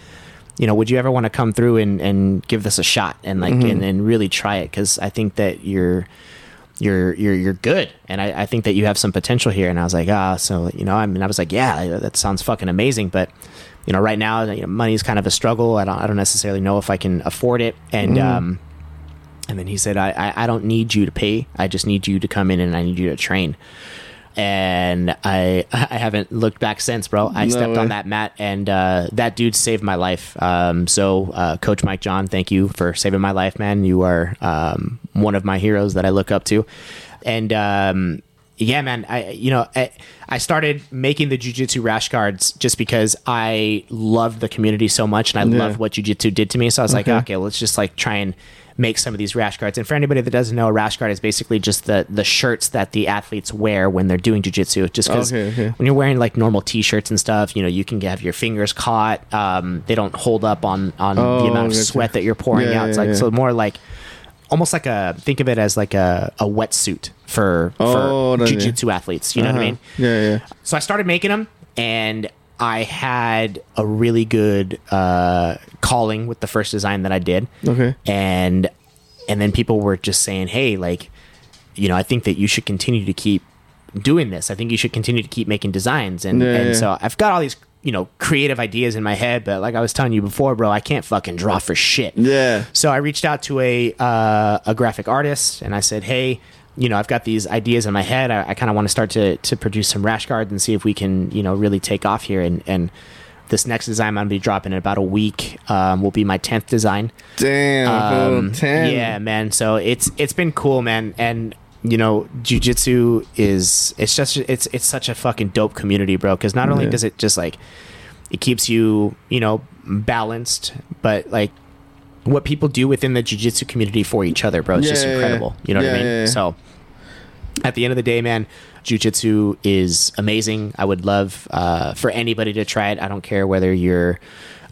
Speaker 2: you know, would you ever want to come through and, and give this a shot and like, and, and really try it? Because I think that you're, you're you're you're good and I, I think that you have some potential here and i was like ah so you know i mean i was like yeah that sounds fucking amazing but you know right now you know, money is kind of a struggle i don't i don't necessarily know if i can afford it and um and then he said I, I i don't need you to pay i just need you to come in and i need you to train and I I haven't looked back since, bro. I
Speaker 1: No
Speaker 2: stepped
Speaker 1: way.
Speaker 2: on that mat, and uh, that dude saved my life. Um, so, uh, Coach Mike John, thank you for saving my life, man. You are um, one of my heroes that I look up to, and um, yeah, man. I you know I, I started making the jujitsu rash guards just because I loved the community so much, and I
Speaker 1: Yeah.
Speaker 2: loved what jujitsu did to me. So I was like,
Speaker 1: Okay.
Speaker 2: okay, let's just like try and make some of these rash guards. And for anybody that doesn't know, a rash guard is basically just the the shirts that the athletes wear when they're doing jujitsu. Just because
Speaker 1: Okay, okay.
Speaker 2: when you're wearing like normal t-shirts and stuff, you know, you can have your fingers caught. Um, they don't hold up on on
Speaker 1: Oh,
Speaker 2: the amount of sweat that you're pouring
Speaker 1: Yeah,
Speaker 2: out. It's
Speaker 1: yeah,
Speaker 2: like so more like almost like a think of it as like a, a wetsuit for
Speaker 1: Oh,
Speaker 2: for
Speaker 1: yeah.
Speaker 2: jujitsu athletes. You know what I
Speaker 1: Uh-huh.
Speaker 2: mean?
Speaker 1: Yeah, yeah.
Speaker 2: So I started making them, and I had a really good uh, calling with the first design that I did.
Speaker 1: Okay.
Speaker 2: And and then people were just saying, "Hey, like, you know, I think that you should continue to keep doing this. I think you should continue to keep making designs." And
Speaker 1: Yeah,
Speaker 2: and
Speaker 1: yeah.
Speaker 2: so I've got all these you know creative ideas in my head, but like I was telling you before, bro, I can't fucking draw for shit.
Speaker 1: Yeah.
Speaker 2: So I reached out to a uh, a graphic artist and I said, "Hey, you know, I've got these ideas in my head. I, I kind of want to start to to produce some rash guards and see if we can, you know, really take off here." And and this next design I'm gonna be dropping in about a week. Um, will be my tenth design.
Speaker 1: Damn,
Speaker 2: Um,
Speaker 1: 10.
Speaker 2: yeah, man. So it's it's been cool, man. And you know, jujitsu is it's just it's it's such a fucking dope community, bro. Because not only
Speaker 1: Yeah.
Speaker 2: does it just like it keeps you you know balanced, but like what people do within the jujitsu community for each other, bro. It's just
Speaker 1: Yeah, yeah,
Speaker 2: incredible. You know what I mean? So at the end of the day, man, jujitsu is amazing. I would love uh, for anybody to try it. I don't care whether you're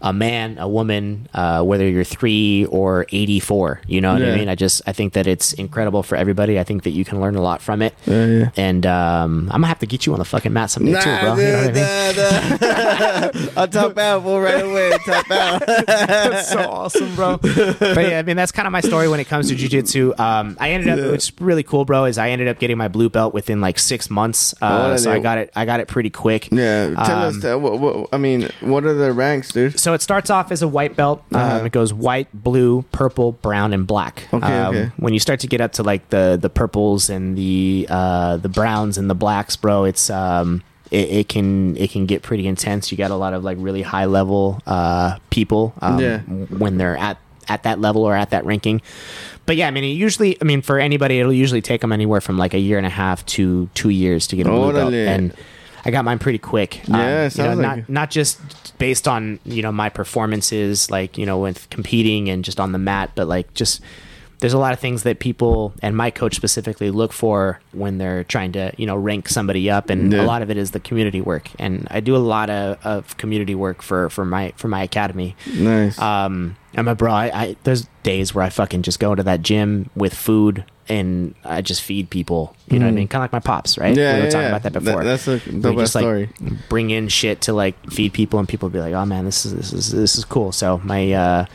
Speaker 2: a man, a woman, uh, whether you're three or 84. You know what
Speaker 1: Yeah.
Speaker 2: I mean? I just, I think that it's incredible for everybody. I think that you can learn a lot from it.
Speaker 1: Yeah, yeah.
Speaker 2: And um, I'm gonna have to get you on the fucking mat someday
Speaker 1: Nah,
Speaker 2: too, bro. You know what I mean?
Speaker 1: nah, nah. I'll top out, fool, right away. Top out.
Speaker 2: That's so awesome, bro. but yeah, I mean, that's kind of my story when it comes to jujitsu. Um, I ended up, what's really cool, bro, is I ended up getting my blue belt within like six months. Uh,
Speaker 1: Oh,
Speaker 2: so I got it, I got it pretty quick.
Speaker 1: Yeah, tell us
Speaker 2: Um,
Speaker 1: that. What, what, I mean, what are the ranks, dude?
Speaker 2: So it starts off as a white belt.
Speaker 1: Uh-huh.
Speaker 2: Um, it goes white, blue, purple, brown, and black.
Speaker 1: Okay,
Speaker 2: um,
Speaker 1: okay.
Speaker 2: When you start to get up to like the the purples and the uh, the browns and the blacks, bro, it's um, it, it can it can get pretty intense. You got a lot of like really high level uh, people um,
Speaker 1: Yeah.
Speaker 2: when they're at at that level or at that ranking. But yeah, I mean, it usually, I mean, for anybody, it'll usually take them anywhere from like a year and a half to two years to get a blue belt, and I got mine pretty quick. Um,
Speaker 1: Yeah,
Speaker 2: you know,
Speaker 1: like
Speaker 2: not not just based on you know my performances, like you know with competing and just on the mat, but like just there's a lot of things that people and my coach specifically look for when they're trying to you know rank somebody up, and
Speaker 1: Yeah.
Speaker 2: a lot of it is the community work, and I do a lot of, of community work for for my for my academy.
Speaker 1: Nice.
Speaker 2: Um, I'm a bro. I, I there's days where I fucking just go into that gym with food and I just feed people. You know what I mean? Kind of like my pops, right?
Speaker 1: Yeah,
Speaker 2: we were
Speaker 1: yeah,
Speaker 2: talking
Speaker 1: yeah.
Speaker 2: about that before.
Speaker 1: That- that's a
Speaker 2: We
Speaker 1: dope
Speaker 2: just,
Speaker 1: ass
Speaker 2: like,
Speaker 1: story.
Speaker 2: Bring in shit to like feed people, and people be like, "Oh man, this is this is this is cool." So my uh,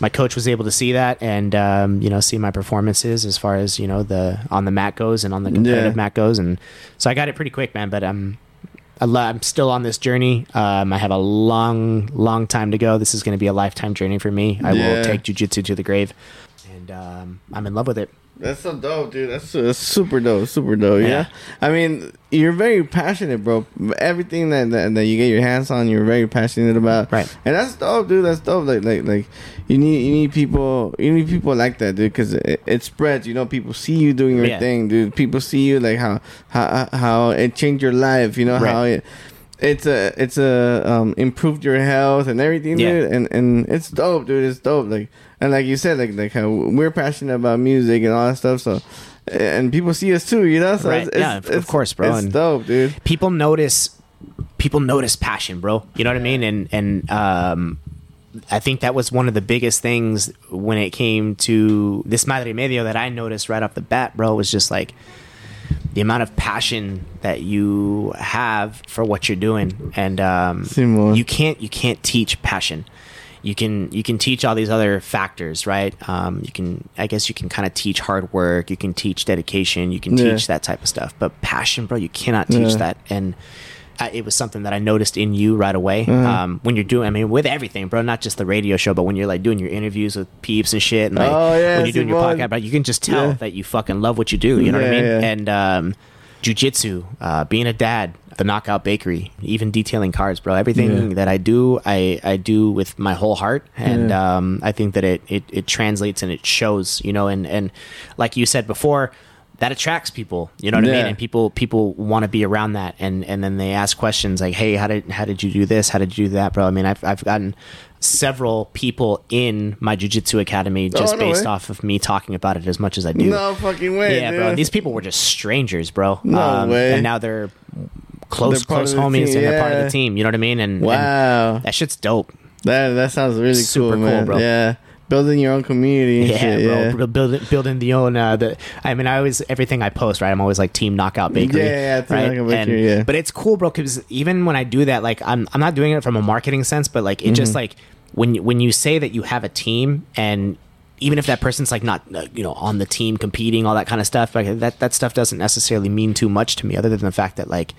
Speaker 2: my coach was able to see that and um, you know see my performances as far as you know the on the mat goes and on the competitive
Speaker 1: Yeah.
Speaker 2: mat goes, and so I got it pretty quick, man. But I'm lo- I'm still on this journey. Um, I have a long, long time to go. This is going to be a lifetime journey for me. I will take jujitsu to the grave, and um, I'm in love with it.
Speaker 1: That's so dope, dude. That's, that's super dope, super dope. Yeah.
Speaker 2: Yeah.
Speaker 1: I mean, you're very passionate, bro. Everything that, that that you get your hands on, you're very passionate about.
Speaker 2: Right.
Speaker 1: And that's dope, dude. That's dope. Like like like you need you need people you need people like that, dude, because it, it spreads. You know, people see you doing your
Speaker 2: Yeah.
Speaker 1: thing, dude. People see you like how how how it changed your life. You know
Speaker 2: Right.
Speaker 1: how it. It's a it's a um improved your health and everything,
Speaker 2: Yeah.
Speaker 1: dude, and and it's dope, dude. It's dope, like and like you said, like like how we're passionate about music and all that stuff. So, and people see us too, you know. So
Speaker 2: Right.
Speaker 1: it's,
Speaker 2: Yeah,
Speaker 1: it's,
Speaker 2: of course, bro,
Speaker 1: It's dope, dude.
Speaker 2: people notice people notice passion bro you know what i mean and and um I think that was one of the biggest things when it came to Desmadre Medio that I noticed right off the bat, bro, was just like the amount of passion that you have for what you're doing, and um, you can't you can't teach passion. You can you can teach all these other factors, right? Um, you can I guess you can kind of teach hard work. You can teach dedication. You can
Speaker 1: Yeah.
Speaker 2: teach that type of stuff. But passion, bro, you cannot teach
Speaker 1: Yeah.
Speaker 2: that. And uh, it was something that I noticed in you right away.
Speaker 1: Uh-huh.
Speaker 2: Um, when you're doing, I mean, with everything, bro, not just the radio show, but when you're like doing your interviews with peeps and shit, and like
Speaker 1: Oh, yeah,
Speaker 2: when you're doing your
Speaker 1: Simón.
Speaker 2: podcast, bro, you can just tell
Speaker 1: Yeah.
Speaker 2: that you fucking love what you do. You know what I mean?
Speaker 1: yeah.
Speaker 2: And um, jujitsu, uh, being a dad, the Knockout Bakery, even detailing cars, bro. Everything
Speaker 1: Yeah.
Speaker 2: that I do, I, I do with my whole heart, and
Speaker 1: Yeah.
Speaker 2: um, I think that it, it it translates and it shows. You know, and and like you said before. That attracts people, you know what I mean, and people people want to be around that, and and then they ask questions like, "Hey, how did how did you do this? How did you do that, bro?" I mean, I've I've gotten several people in my jujitsu academy just
Speaker 1: Oh, no
Speaker 2: based
Speaker 1: way.
Speaker 2: off of me talking about it as much as I do.
Speaker 1: No fucking way.
Speaker 2: Yeah,
Speaker 1: dude.
Speaker 2: bro. These people were just strangers, bro. Um,
Speaker 1: No way.
Speaker 2: And now they're close, close homies,
Speaker 1: team,
Speaker 2: and they're part of the team. You know what I mean? And and
Speaker 1: Wow.
Speaker 2: that shit's dope.
Speaker 1: That that sounds really
Speaker 2: Super
Speaker 1: cool,
Speaker 2: cool,
Speaker 1: man.
Speaker 2: bro.
Speaker 1: Yeah, building your own community. and
Speaker 2: Yeah,
Speaker 1: shit,
Speaker 2: bro.
Speaker 1: yeah.
Speaker 2: Building, building the own. Uh, the. I mean, I always everything I post, right? I'm always like Team Knockout Bakery.
Speaker 1: Yeah, yeah,
Speaker 2: right?
Speaker 1: Bakery,
Speaker 2: And-
Speaker 1: yeah.
Speaker 2: But it's cool, bro, because even when I do that, like I'm I'm not doing it from a marketing sense, but like it
Speaker 1: Mm-hmm.
Speaker 2: just like when you, when you say that you have a team and. Even if that person's like not, uh, you know, on the team competing, all that kind of stuff, like that, that stuff doesn't necessarily mean too much to me, other than the fact that like,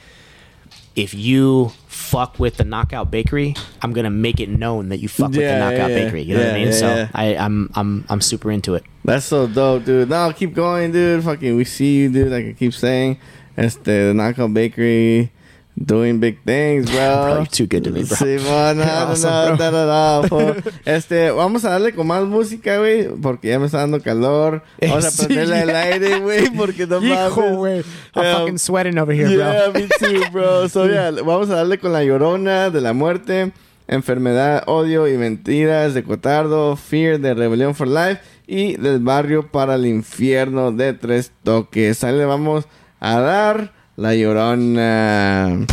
Speaker 2: if you fuck with the Knockout Bakery, I'm gonna make it known that you fuck with the
Speaker 1: Yeah,
Speaker 2: Knockout
Speaker 1: yeah,
Speaker 2: Bakery. You know what I
Speaker 1: yeah,
Speaker 2: mean?
Speaker 1: yeah,
Speaker 2: so
Speaker 1: yeah.
Speaker 2: I, I'm I'm I'm super into it.
Speaker 1: That's so dope, dude. No, keep going, dude. Fucking, we see you, dude. Like I keep saying, este, the Knockout Bakery doing big things, bro.
Speaker 2: Bro, you're too good to me, bro.
Speaker 1: Bro, no, no, no. Este, vamos a darle con más música, güey, porque ya me está dando calor. Vamos a
Speaker 2: Sí,
Speaker 1: prenderle el
Speaker 2: yeah.
Speaker 1: aire, güey, porque no
Speaker 2: Hijo,
Speaker 1: mames.
Speaker 2: güey. I'm
Speaker 1: Yeah.
Speaker 2: fucking sweating over here,
Speaker 1: Yeah,
Speaker 2: bro.
Speaker 1: me too, bro. So, yeah, vamos a darle con la llorona de la muerte, enfermedad, odio y mentiras de Cotardo, Fear de Rebellion for Life y del barrio para el infierno de tres toques. Ahí le vamos a dar la llorona.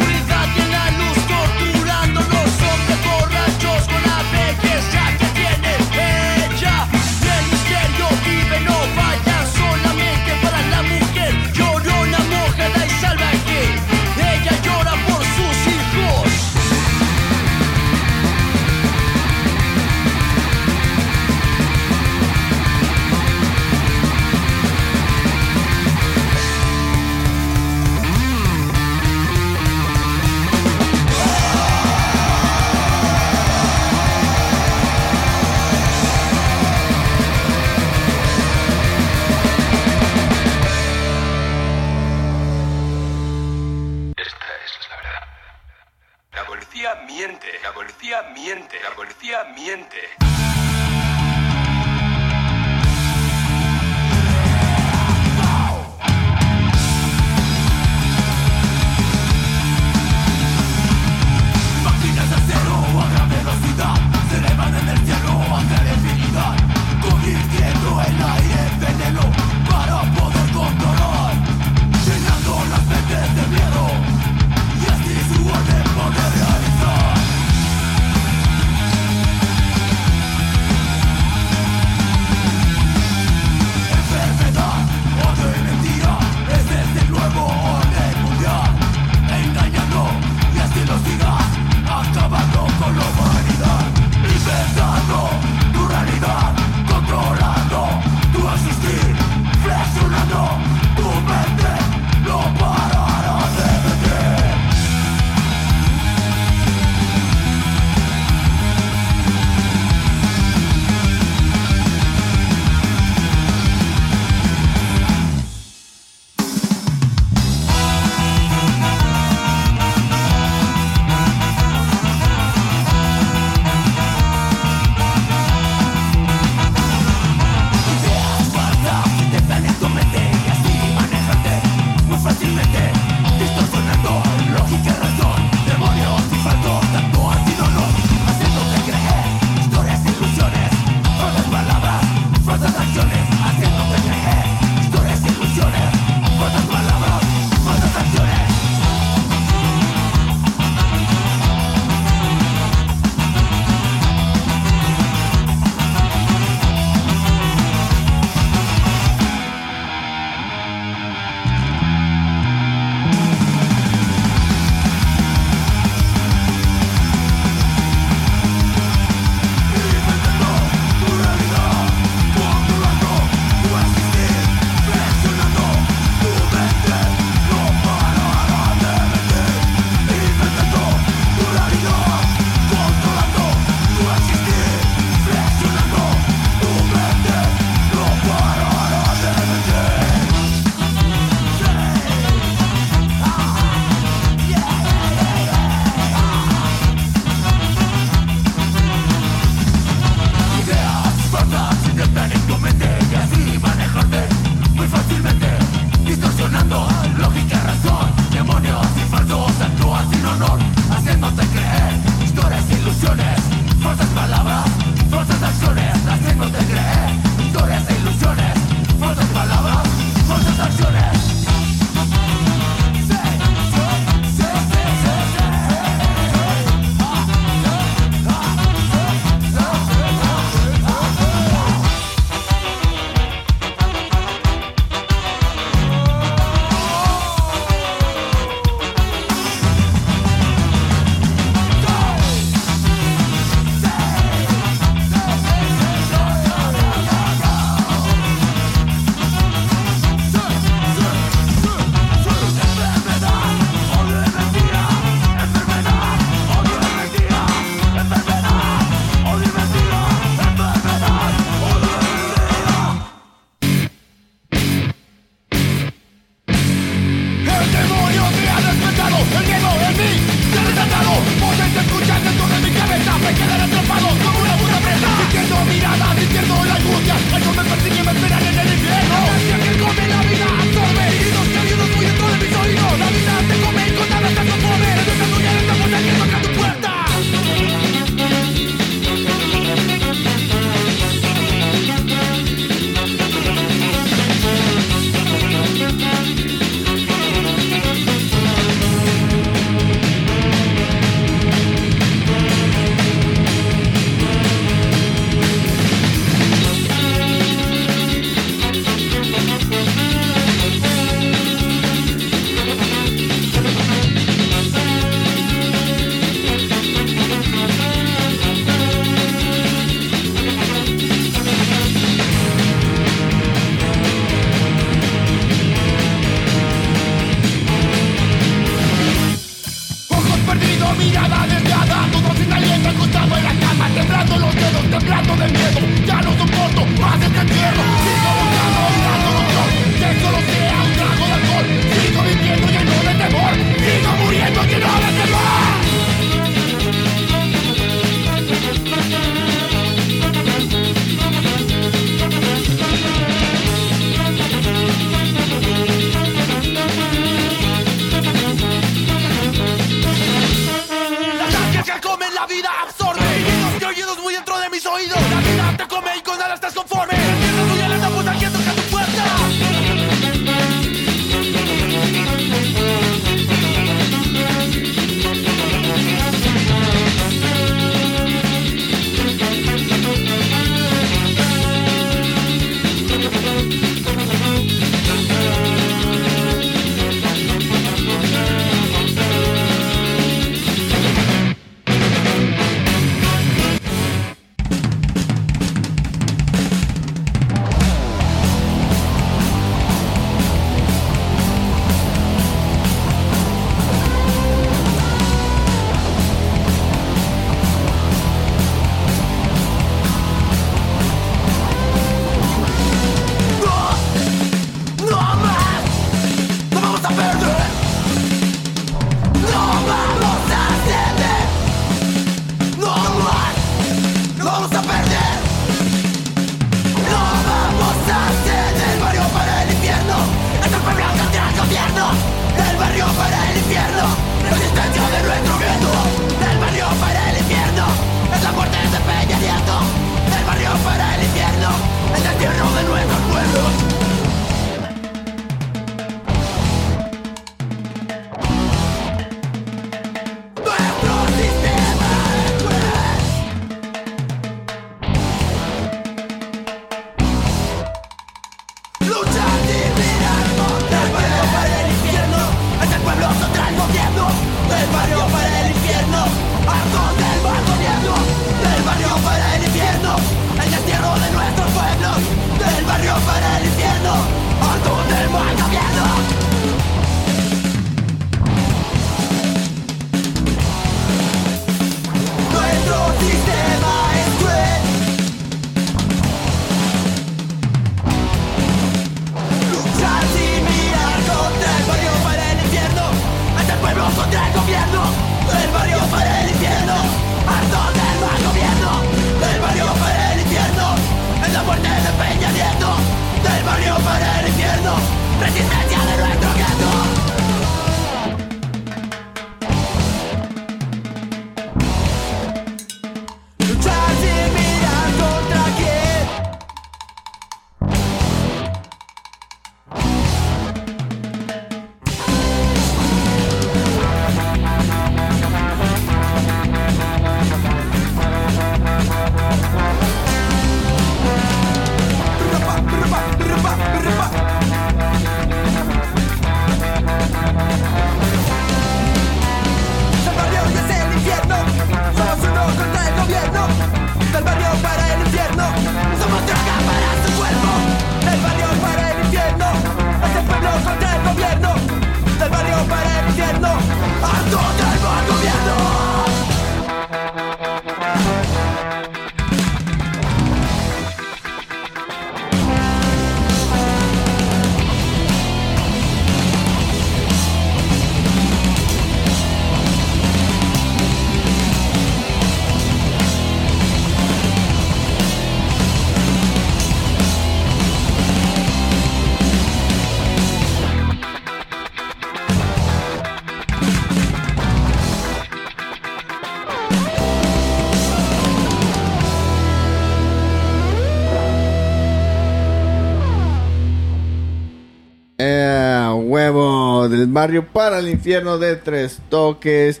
Speaker 4: Del barrio para el infierno de
Speaker 1: tres toques.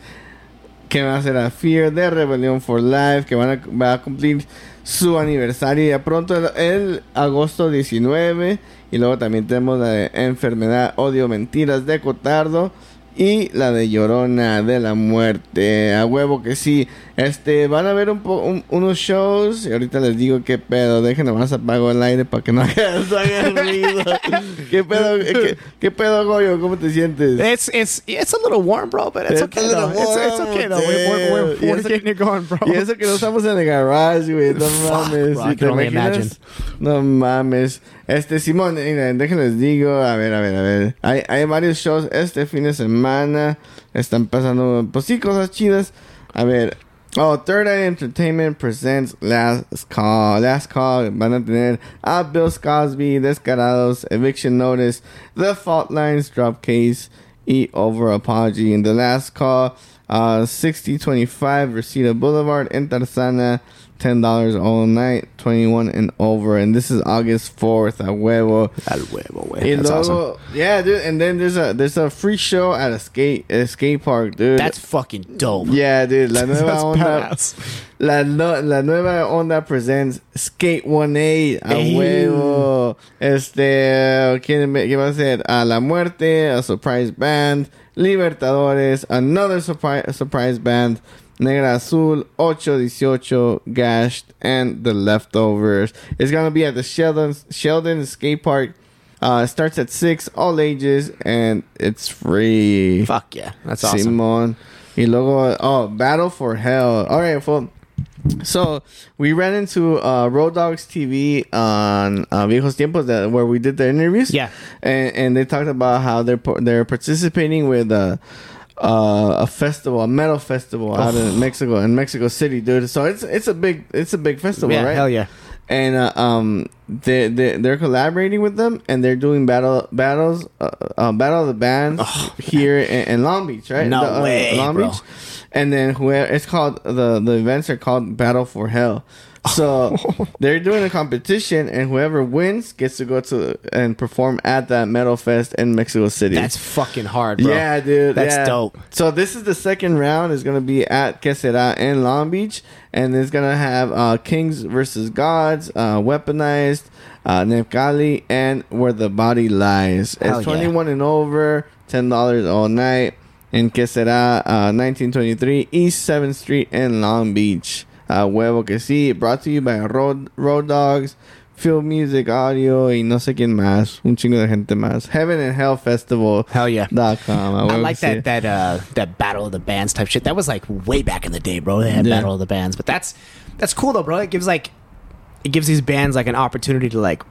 Speaker 1: Que va a ser a Fear de Rebellion for Life. Que van a, va a cumplir su aniversario ya pronto, el, el agosto 19. Y luego también tenemos la de Enfermedad, Odio, Mentiras de Cotardo. Y la de Llorona de la Muerte. A huevo que sí. Este, van a ver un po- un- unos shows. Y ahorita les digo qué pedo. Déjenme más apago el aire para que no haga, no haga ruido. ¿Qué pedo, qué, qué pedo, Goyo? ¿Cómo te sientes?
Speaker 2: It's it's it's a little warm, bro, but it's,
Speaker 1: It's
Speaker 2: okay. though. It's, it's
Speaker 1: warm,
Speaker 2: okay though. We're, we're, we're, we're getting it going, bro.
Speaker 1: Y eso que no estamos en el garage, güey. No
Speaker 2: Fuck,
Speaker 1: mames.
Speaker 2: bro, I
Speaker 1: ¿Sí
Speaker 2: can.
Speaker 1: No mames. Este, Simón, déjenles digo. A ver, a ver, a ver. Hay, hay varios shows este fin de semana. Están pasando, pues sí, cosas chidas. A ver. Oh, Third Eye Entertainment presents Last Call. Last Call. A tener a Bill Cosby, Descarados, Eviction Notice, The Fault Lines, Drop Case y Over Apology. In The Last Call. Uh, 6025 Reseda Boulevard in Tarzana. $10 all night, 21 and over. And this is August 4th at Huevo.
Speaker 2: Al huevo. That's awesome.
Speaker 1: Yeah, dude. And then there's a there's a free show at a skate a skate park, dude.
Speaker 2: That's fucking dope.
Speaker 1: yeah, dude. La nueva onda. La, no- la nueva onda presents Skate 18 a
Speaker 2: Ey.
Speaker 1: huevo. Este, ¿quién, me- ¿qué va a ser? A la muerte, a surprise band, Libertadores, another surprise surprise band, Negra Azul, 818, Gashed, and the leftovers. It's gonna be at the Sheldon Sheldon Skate Park. Uh, it starts at six, all ages, and it's free.
Speaker 2: Fuck yeah. That's awesome.
Speaker 1: Simon. Y luego, oh, Battle for Hell. All right, well, so we ran into uh, Road Dogs TV on uh, Viejos Tiempos that, where we did the interviews.
Speaker 2: Yeah.
Speaker 1: and, and they talked about how they're they're participating with uh, uh, a festival, a metal festival out in Mexico, in Mexico City, dude. So it's it's a big it's a big festival,
Speaker 2: Yeah,
Speaker 1: right?
Speaker 2: hell yeah.
Speaker 1: and uh, um they, they they're collaborating with them and they're doing battle battles uh, uh battle of the bands here in, in Long Beach right
Speaker 2: No
Speaker 1: The, uh,
Speaker 2: way,
Speaker 1: Long
Speaker 2: bro.
Speaker 1: Beach and then whoever it's called the the events are called Battle for Hell so they're doing a competition and whoever wins gets to go to and perform at that metal fest in Mexico City
Speaker 2: That's fucking hard, bro.
Speaker 1: yeah, dude.
Speaker 2: That's
Speaker 1: yeah.
Speaker 2: dope.
Speaker 1: So this is the second round. It's gonna be at Que Sera in Long Beach, and it's gonna have uh, Kings versus Gods, uh, Weaponized, uh, Nepkali, and Where the Body Lies.
Speaker 2: Hell
Speaker 1: it's
Speaker 2: yeah.
Speaker 1: 21 and over, ten dollars all night. In Que Sera, uh, 1923 East 7th Street in Long Beach. Uh, huevo que sí. Brought to you by Road Road Dogs. Field Music Audio y no sé quién más, un chingo de gente más. Heaven and Hell Festival.
Speaker 2: Hell yeah.
Speaker 1: Dot com.
Speaker 2: I like
Speaker 1: sí.
Speaker 2: that that uh that battle of the bands type shit. That was like way back in the day, bro. They had
Speaker 1: Yeah.
Speaker 2: battle of the bands, but that's that's cool though, bro. It gives like it gives these bands like an opportunity to like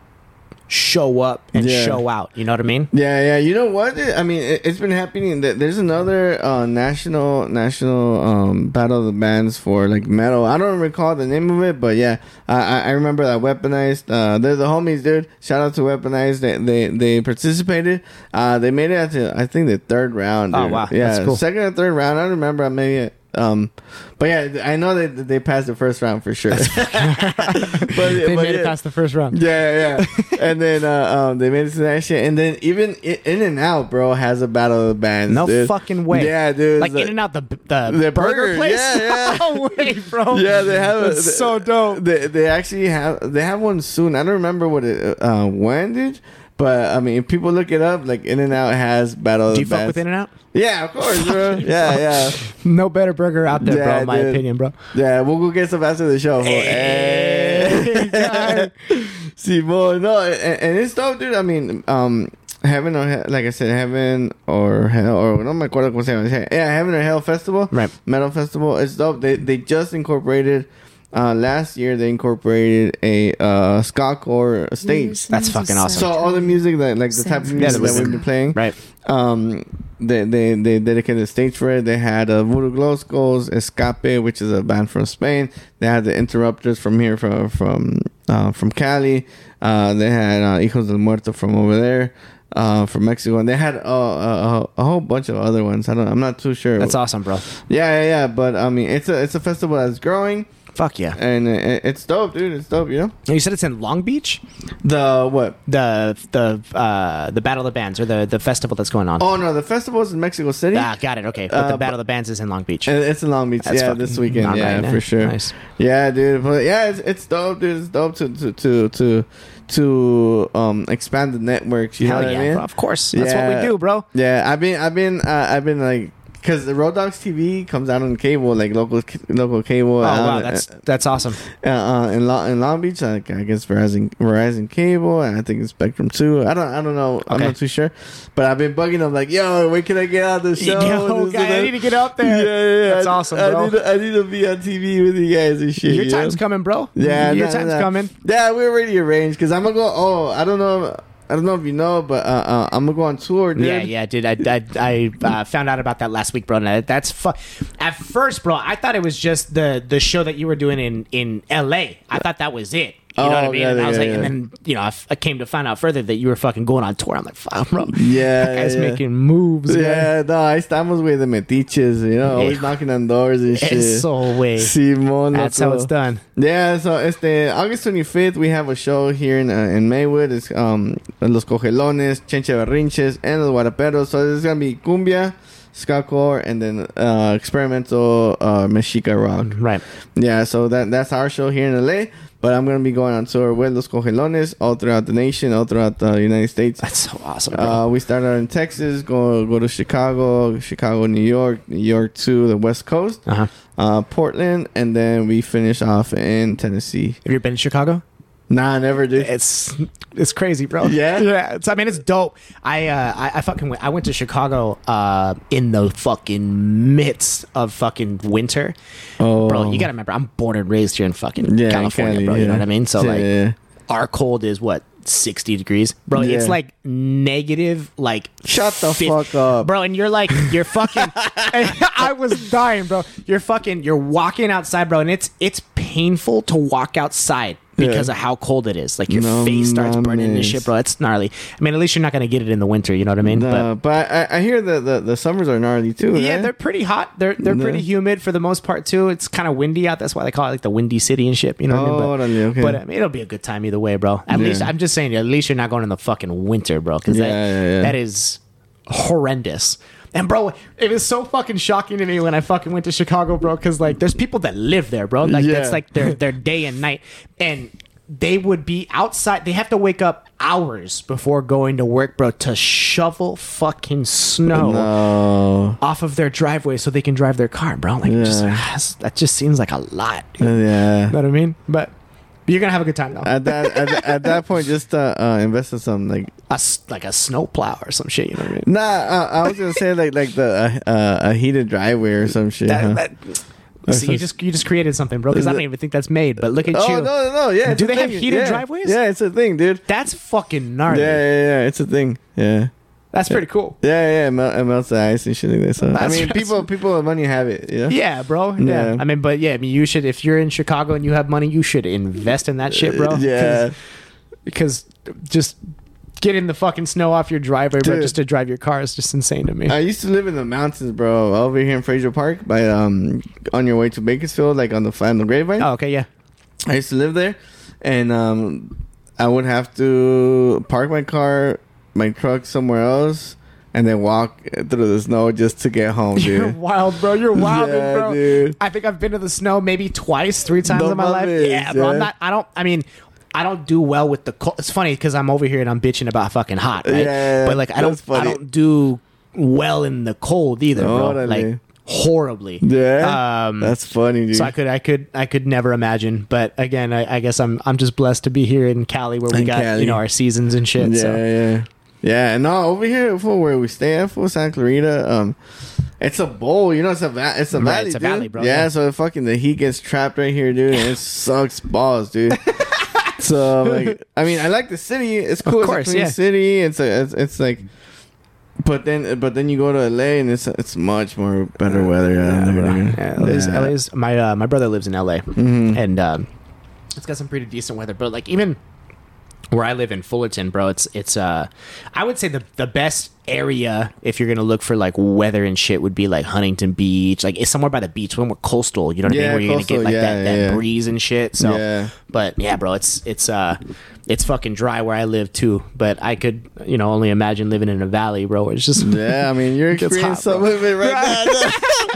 Speaker 2: show up and
Speaker 1: Yeah.
Speaker 2: show out. You know what I mean?
Speaker 1: Yeah, yeah. You know what? I mean, it, it's been happening. That there's another uh, national national um, battle of the bands for like metal. I don't recall the name of it, but yeah, I, I I remember that Weaponized. Uh, they're the homies, dude. Shout out to Weaponized. They they, they participated. Uh, they made it out to I think the third round.
Speaker 2: Oh, wow.
Speaker 1: Yeah,
Speaker 2: That's cool.
Speaker 1: second or third round. I don't remember. Maybe. Um, but yeah, I know they they passed the first round for sure. but,
Speaker 2: They
Speaker 1: but
Speaker 2: made
Speaker 1: yeah.
Speaker 2: it past the first round.
Speaker 1: Yeah, yeah. and then uh, um, they made it to that shit. And then even In and Out, bro, has a battle of the bands.
Speaker 2: No
Speaker 1: dude.
Speaker 2: fucking way.
Speaker 1: Yeah, dude.
Speaker 2: Like
Speaker 1: The-
Speaker 2: In and Out the the,
Speaker 1: the
Speaker 2: burger,
Speaker 1: burger,
Speaker 2: place.
Speaker 1: yeah, yeah.
Speaker 2: no way, bro.
Speaker 1: Yeah, they have. a-
Speaker 2: That's so dope.
Speaker 1: They, they actually have. They have one soon. I don't remember what it uh, when, dude. But I mean, if people look it up, like In and Out has battle.
Speaker 2: Do you
Speaker 1: the
Speaker 2: fuck
Speaker 1: bands.
Speaker 2: with In and Out?
Speaker 1: Yeah, of course, bro. yeah, yeah,
Speaker 2: No better burger out there, bro. In my
Speaker 1: dude.
Speaker 2: opinion, bro.
Speaker 1: yeah. We'll go get some after the show.
Speaker 2: Hey, guy.
Speaker 1: Simon, no, and, and it's dope, dude. I mean, um, heaven or hell, like I said, heaven or hell, or no me acuerdo cómo se llama. Yeah, heaven or hell festival,
Speaker 2: Right.
Speaker 1: Metal festival. It's dope. They they just incorporated. Uh, last year they incorporated a uh ska core stage.
Speaker 2: That's fucking awesome.
Speaker 1: So all the music that like the type of music
Speaker 2: there
Speaker 1: that we've been playing,
Speaker 2: Right.
Speaker 1: um, they they they dedicated a stage for it. They had uh, Voodoo Glow Skulls, Ska-P, which is a band from Spain. They had the Interrupters from here from from uh, from Cali. Uh, they had uh, Hijos del Muerto from over there. Uh, from Mexico, and they had uh, a, a, a whole bunch of other ones. I don't. I'm not too sure.
Speaker 2: That's awesome, bro.
Speaker 1: Yeah, yeah, yeah. But I mean, it's a it's a festival that's growing,
Speaker 2: Fuck yeah.
Speaker 1: and it, it's dope, dude. It's dope. You know
Speaker 2: You said it's in Long Beach?
Speaker 1: the what?
Speaker 2: The the uh the Battle of the Bands or the the festival that's going on.
Speaker 1: Oh no, the festival is in Mexico City.
Speaker 2: Ah, got it. Okay. But
Speaker 1: Uh,
Speaker 2: the Battle of the Bands is in Long Beach.
Speaker 1: It's in Long Beach.
Speaker 2: That's
Speaker 1: yeah, this weekend. yeah,
Speaker 2: right,
Speaker 1: for
Speaker 2: eh?
Speaker 1: sure.
Speaker 2: Nice.
Speaker 1: Yeah, dude. But yeah, it's, it's dope, dude. It's dope to to to to, to um expand the networks. You
Speaker 2: Hell
Speaker 1: know what
Speaker 2: yeah,
Speaker 1: I mean?
Speaker 2: bro. Of course. That's what we do, bro.
Speaker 1: Yeah, I've been I've been uh, I've been like because the Road Dogs TV comes out on cable, like local local cable.
Speaker 2: Oh wow,
Speaker 1: uh,
Speaker 2: that's that's awesome.
Speaker 1: uh, uh, in Long in Long Beach. Like, I guess Verizon Verizon Cable, and I think it's Spectrum too. I don't I don't know. I'm not too sure. But I've been bugging them like, yo, when can I get out of the show?
Speaker 2: Yo,
Speaker 1: This
Speaker 2: guy, I need to get out there.
Speaker 1: Yeah, yeah, yeah.
Speaker 2: That's
Speaker 1: I-
Speaker 2: awesome,
Speaker 1: I
Speaker 2: bro.
Speaker 1: Need to, I need to be on TV with you guys and shit.
Speaker 2: Your
Speaker 1: you know?
Speaker 2: time's coming, bro.
Speaker 1: Yeah,
Speaker 2: your
Speaker 1: nah,
Speaker 2: time's
Speaker 1: nah.
Speaker 2: coming.
Speaker 1: Yeah, we already arranged because I'm gonna go. Oh, I don't know. I don't know if you know, but uh, uh, I'm gonna go on tour, dude.
Speaker 2: Yeah, yeah, dude. I I, I uh, found out about that last week, bro. And that's fu- At first, bro, I thought it was just the the show that you were doing in in L.A. I thought that was it. You know what I
Speaker 1: Oh,
Speaker 2: mean?
Speaker 1: yeah,
Speaker 2: and I was
Speaker 1: yeah,
Speaker 2: like,
Speaker 1: yeah.
Speaker 2: and then you know, I, f- I came to find out further that you were fucking going on tour. I'm like, fuck, bro.
Speaker 1: Yeah,
Speaker 2: that guy's making moves. man.
Speaker 1: Yeah, no, ahí estamos, with the metiches, you know, always knocking on doors and shit.
Speaker 2: Eso, way.
Speaker 1: Simón,
Speaker 2: That's
Speaker 1: loco.
Speaker 2: how it's done.
Speaker 1: Yeah, so it's the August 25th we have a show here in uh, in Maywood. It's um Los Cogelones, Chenche Berrinches, and Los Guaraperos. So it's gonna be cumbia, skacore, and then uh experimental uh Mexica rock.
Speaker 2: Right.
Speaker 1: Yeah, so that that's our show here in LA. But I'm gonna be going on tour with Los Cogelones all throughout the nation, all throughout the United States.
Speaker 2: That's so awesome.
Speaker 1: Uh, we started out in Texas, go go to Chicago, Chicago, New York, New York to the West Coast,
Speaker 2: uh-huh.
Speaker 1: uh, Portland, and then we finish off in Tennessee.
Speaker 2: Have you been to Chicago?
Speaker 1: Nah, I never did.
Speaker 2: It's it's crazy, bro.
Speaker 1: Yeah?
Speaker 2: yeah. It's, I mean, it's dope. I uh, I, I fucking went, I went to Chicago uh, in the fucking midst of fucking winter,
Speaker 1: Oh,
Speaker 2: bro. You gotta remember, I'm born and raised here in fucking
Speaker 1: Yeah,
Speaker 2: California,
Speaker 1: Cali,
Speaker 2: bro. You know what I mean? So
Speaker 1: Yeah,
Speaker 2: like, our cold is what 60 degrees, bro. It's like negative, like
Speaker 1: Shut the fuck up.
Speaker 2: bro. And you're like, you're fucking. I was dying, bro. You're fucking. You're walking outside, bro, and it's it's painful to walk outside because
Speaker 1: Yeah.
Speaker 2: of how cold it is. Like your
Speaker 1: No
Speaker 2: face starts burning and shit, bro. It's gnarly. I mean, at least you're not gonna get it in the winter. You know what I mean?
Speaker 1: No, but I, I hear that the, the summers are gnarly too.
Speaker 2: Yeah,
Speaker 1: right?
Speaker 2: they're pretty hot. They're they're pretty humid for the most part too. It's kind of windy out. That's why they call it like the windy city and shit. You know what
Speaker 1: Oh,
Speaker 2: I mean?
Speaker 1: Oh, órale, okay.
Speaker 2: But I mean, it'll be a good time either way, bro. At
Speaker 1: Yeah.
Speaker 2: least I'm just saying, at least you're not going in the fucking winter, bro. Because
Speaker 1: Yeah,
Speaker 2: that, that is horrendous. And bro, it was so fucking shocking to me when I fucking went to Chicago, bro. Because like, there's people that live there, bro. Like
Speaker 1: Yeah.
Speaker 2: that's like their their day and night, and they would be outside. They have to wake up hours before going to work, bro, to shovel fucking snow
Speaker 1: no.
Speaker 2: off of their driveway so they can drive their car, bro. Like, just,
Speaker 1: ah,
Speaker 2: that just seems like a lot. dude. You know what I mean? But you're gonna have a good time though.
Speaker 1: At that at, that- at that point, just uh, uh, invest in some like
Speaker 2: A s like a snow plow or some shit. You know what I mean?
Speaker 1: nah. Uh, I was gonna say like like the uh, uh, a heated driveway or some shit.
Speaker 2: That,
Speaker 1: huh?
Speaker 2: that, see, you just you just created something, bro. Because I don't even think that's made. But look at
Speaker 1: oh
Speaker 2: you.
Speaker 1: no no no yeah. it's
Speaker 2: Do
Speaker 1: a
Speaker 2: they have
Speaker 1: thing.
Speaker 2: heated
Speaker 1: Yeah.
Speaker 2: driveways?
Speaker 1: Yeah, it's a thing, dude.
Speaker 2: That's fucking gnarly.
Speaker 1: Yeah yeah yeah. It's a thing. Yeah.
Speaker 2: That's pretty cool.
Speaker 1: Yeah, yeah, it, mel- it melts the ice and shit like that. So I
Speaker 2: That's-
Speaker 1: mean, people, people with money have it. Yeah,
Speaker 2: Yeah, bro. Yeah.
Speaker 1: Yeah.
Speaker 2: I mean, but yeah, I mean, you should if you're in Chicago and you have money, you should invest in that shit, bro.
Speaker 1: yeah.
Speaker 2: because just getting the fucking snow off your driveway, bro,
Speaker 1: Dude.
Speaker 2: just to drive your car is just insane to me.
Speaker 1: I used to live in the mountains, bro, over here in Frazier Park, by um, on your way to Bakersfield, like on the on the Grapevine.
Speaker 2: oh, okay, yeah.
Speaker 1: I used to live there, and um, I would have to park my car, my truck somewhere else, and then walk through the snow just to get home,
Speaker 2: You're wild, bro. You're wild,
Speaker 1: Yeah,
Speaker 2: bro.
Speaker 1: dude.
Speaker 2: I think I've been to the snow maybe twice, three times in my life. Yeah, bro. I'm not. I don't. I mean. I don't do well with the cold. It's funny because I'm over here and I'm bitching about fucking hot, right?
Speaker 1: Yeah,
Speaker 2: but like I don't,
Speaker 1: funny.
Speaker 2: I don't do well in the cold either, bro. Like horribly.
Speaker 1: Yeah,
Speaker 2: Um,
Speaker 1: that's funny, dude.
Speaker 2: So I could, I could, I could never imagine. But again, I, I guess I'm, I'm just blessed to be here in Cali, where we
Speaker 1: In
Speaker 2: got
Speaker 1: Cali.
Speaker 2: you know our seasons and shit.
Speaker 1: yeah,
Speaker 2: so.
Speaker 1: yeah, yeah. No, over here for where we stay at, for Santa Clarita, um, it's a bowl. You know, it's a va- it's a
Speaker 2: Right,
Speaker 1: valley,
Speaker 2: it's a
Speaker 1: dude.
Speaker 2: valley, bro,
Speaker 1: Yeah,
Speaker 2: yeah.
Speaker 1: so fucking the heat gets trapped right here, dude, and it sucks balls, dude. so like, I mean, I like the city. It's cool.
Speaker 2: course,
Speaker 1: it's a clean
Speaker 2: yeah.
Speaker 1: city. It's a, it's, it's like. But then, but then you go to LA and it's it's much more better weather.
Speaker 2: Yeah,
Speaker 1: Yeah,
Speaker 2: bro. Yeah, LA's,
Speaker 1: Yeah.
Speaker 2: LA's my uh, my brother lives in LA,
Speaker 1: Mhm.
Speaker 2: and um, it's got some pretty decent weather. But like even where I live in Fullerton, bro, it's it's uh, I would say the the best area if you're gonna look for like weather and shit would be like Huntington Beach, like it's somewhere by the beach, somewhere coastal. You know what I mean? Where you're gonna get like
Speaker 1: yeah,
Speaker 2: that, that
Speaker 1: yeah.
Speaker 2: breeze and shit. So,
Speaker 1: Yeah.
Speaker 2: but yeah, bro, it's it's uh. It's fucking dry where I live too, but I could, you know, only imagine living in a valley, bro. It's just
Speaker 1: Yeah, I mean, you're
Speaker 2: It
Speaker 1: experiencing some of it right now.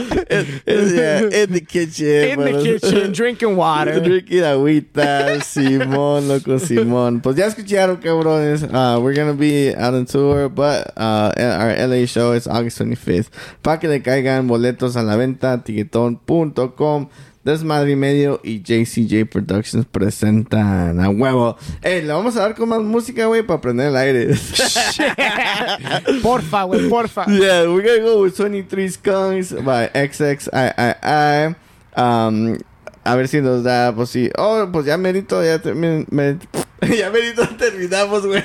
Speaker 1: It- it's- yeah, in the kitchen.
Speaker 2: in the kitchen drinking water.
Speaker 1: Drinking agüita, Simón, loco, Simón. Pues ya escucharon, cabrones. Uh, we're gonna be out on tour, but uh, our LA show is August 25th. Para que le caigan boletos a la venta, tiquetón.com. Desmadre y medio y JCJ Productions presentan a huevo. Ey, le vamos a dar con más música, güey, para prender el aire.
Speaker 2: porfa, güey, porfa.
Speaker 1: Yeah, we're gonna go with 23 Skunks by XXIII. Um, a ver si nos da, pues sí. Oh, pues ya merito, ya, termi- mer- ya merito terminamos, güey.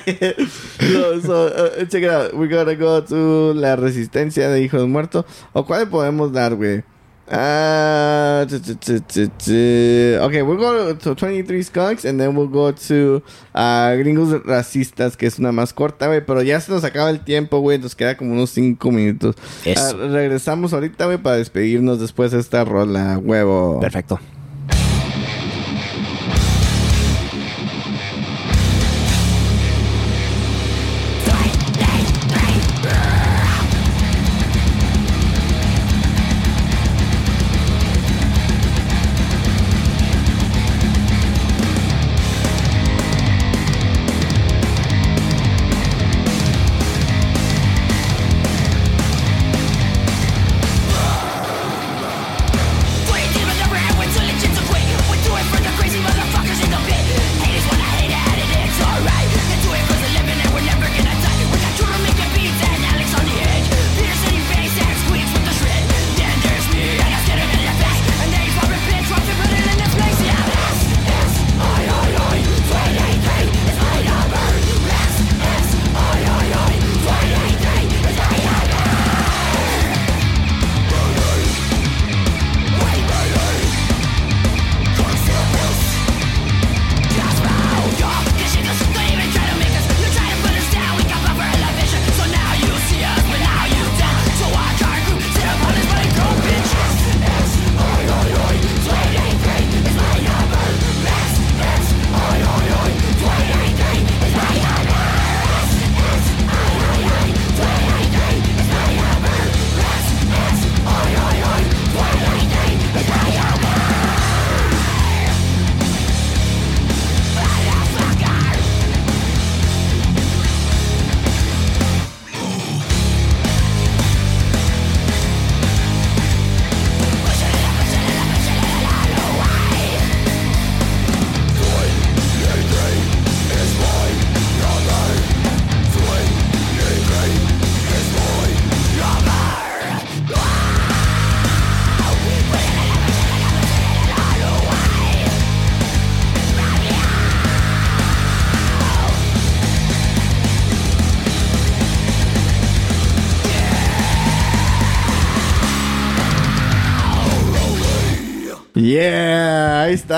Speaker 1: so, so, uh, check it out. We're gonna go to La Resistencia de Hijos Muertos. ¿O cuál podemos dar, güey? Uh, okay, we'll go to 23 Skunks and then we'll go to uh, Gringos Racistas, que es una más corta, güey. Pero ya se nos acaba el tiempo, güey. Nos queda como unos 5 minutos.
Speaker 2: Eso.
Speaker 1: Ah, regresamos ahorita, güey, para despedirnos después de esta rola, huevo.
Speaker 2: Perfecto.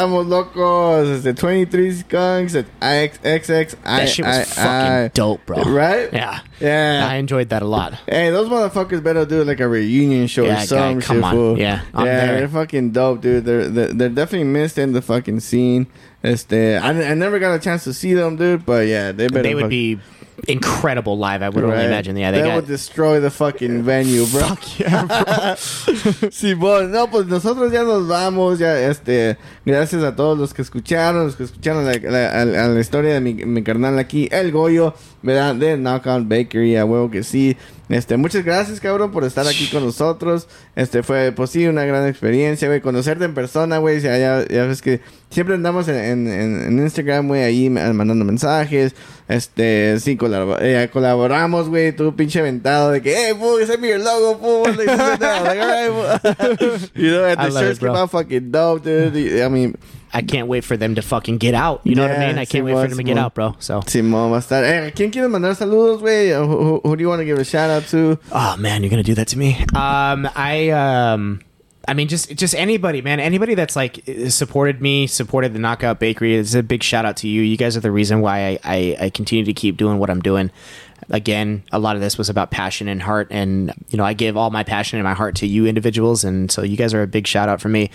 Speaker 1: Estamos, locos. Este 23 Skunks at XXX.
Speaker 2: That shit was fucking dope, bro.
Speaker 1: Right?
Speaker 2: Yeah.
Speaker 1: Yeah.
Speaker 2: I enjoyed that a lot.
Speaker 1: Hey, those motherfuckers better do like a reunion show
Speaker 2: Yeah,
Speaker 1: or some
Speaker 2: guy, come
Speaker 1: shit.
Speaker 2: on.
Speaker 1: fool.
Speaker 2: Yeah, I'm
Speaker 1: yeah,
Speaker 2: there.
Speaker 1: they're fucking dope, dude. They're, they're they're definitely missed in the fucking scene. Este, I, I never got a chance to see them, dude. But yeah, they better.
Speaker 2: They would
Speaker 1: fuck-
Speaker 2: be incredible live. I would only
Speaker 1: right?
Speaker 2: imagine. Yeah, they,
Speaker 1: they
Speaker 2: got.
Speaker 1: would destroy the fucking venue, bro.
Speaker 2: Fuck yeah, bro.
Speaker 1: Simón, no, pues nosotros ya nos vamos, ya, este, gracias a todos los que escucharon, los que escucharon la, la- a- a la historia de mi, mi carnal aquí, el Goyo, ¿verdad? De Knockout Bakery, a huevo que sí. Este, muchas gracias, cabrón, por estar aquí con nosotros. Este, fue, pues sí, una gran experiencia, güey, conocerte en persona, güey, ya, ya, ya ves que siempre andamos en, en, en- Instagram, güey, ahí ma- mandando mensajes, este, sí, colab- eh, colaboramos, güey, tú pinche aventado de que, hey, fool, send me your logo, fool, like. Like, right, you know, and the shirts came out fucking dope, dude. I mean,
Speaker 2: I can't wait for them to fucking get out. You know what I mean? I can't wait for them to get out, bro. So,
Speaker 1: Simón va a estar. Eh, ¿a ¿Quién quiere mandar saludos, güey? Who, who, who do you want to give a shout out to?
Speaker 2: oh man, you're gonna do that to me. Um, I um. I mean, just just anybody, man. Anybody that's like supported me, supported the Knockout Bakery. It's a big shout out to you. You guys are the reason why I, I, I continue to keep doing what I'm doing. Again, a lot of this was about passion and heart, and you know, I give all my passion and my heart to you individuals, and so you guys are a big shout out for me.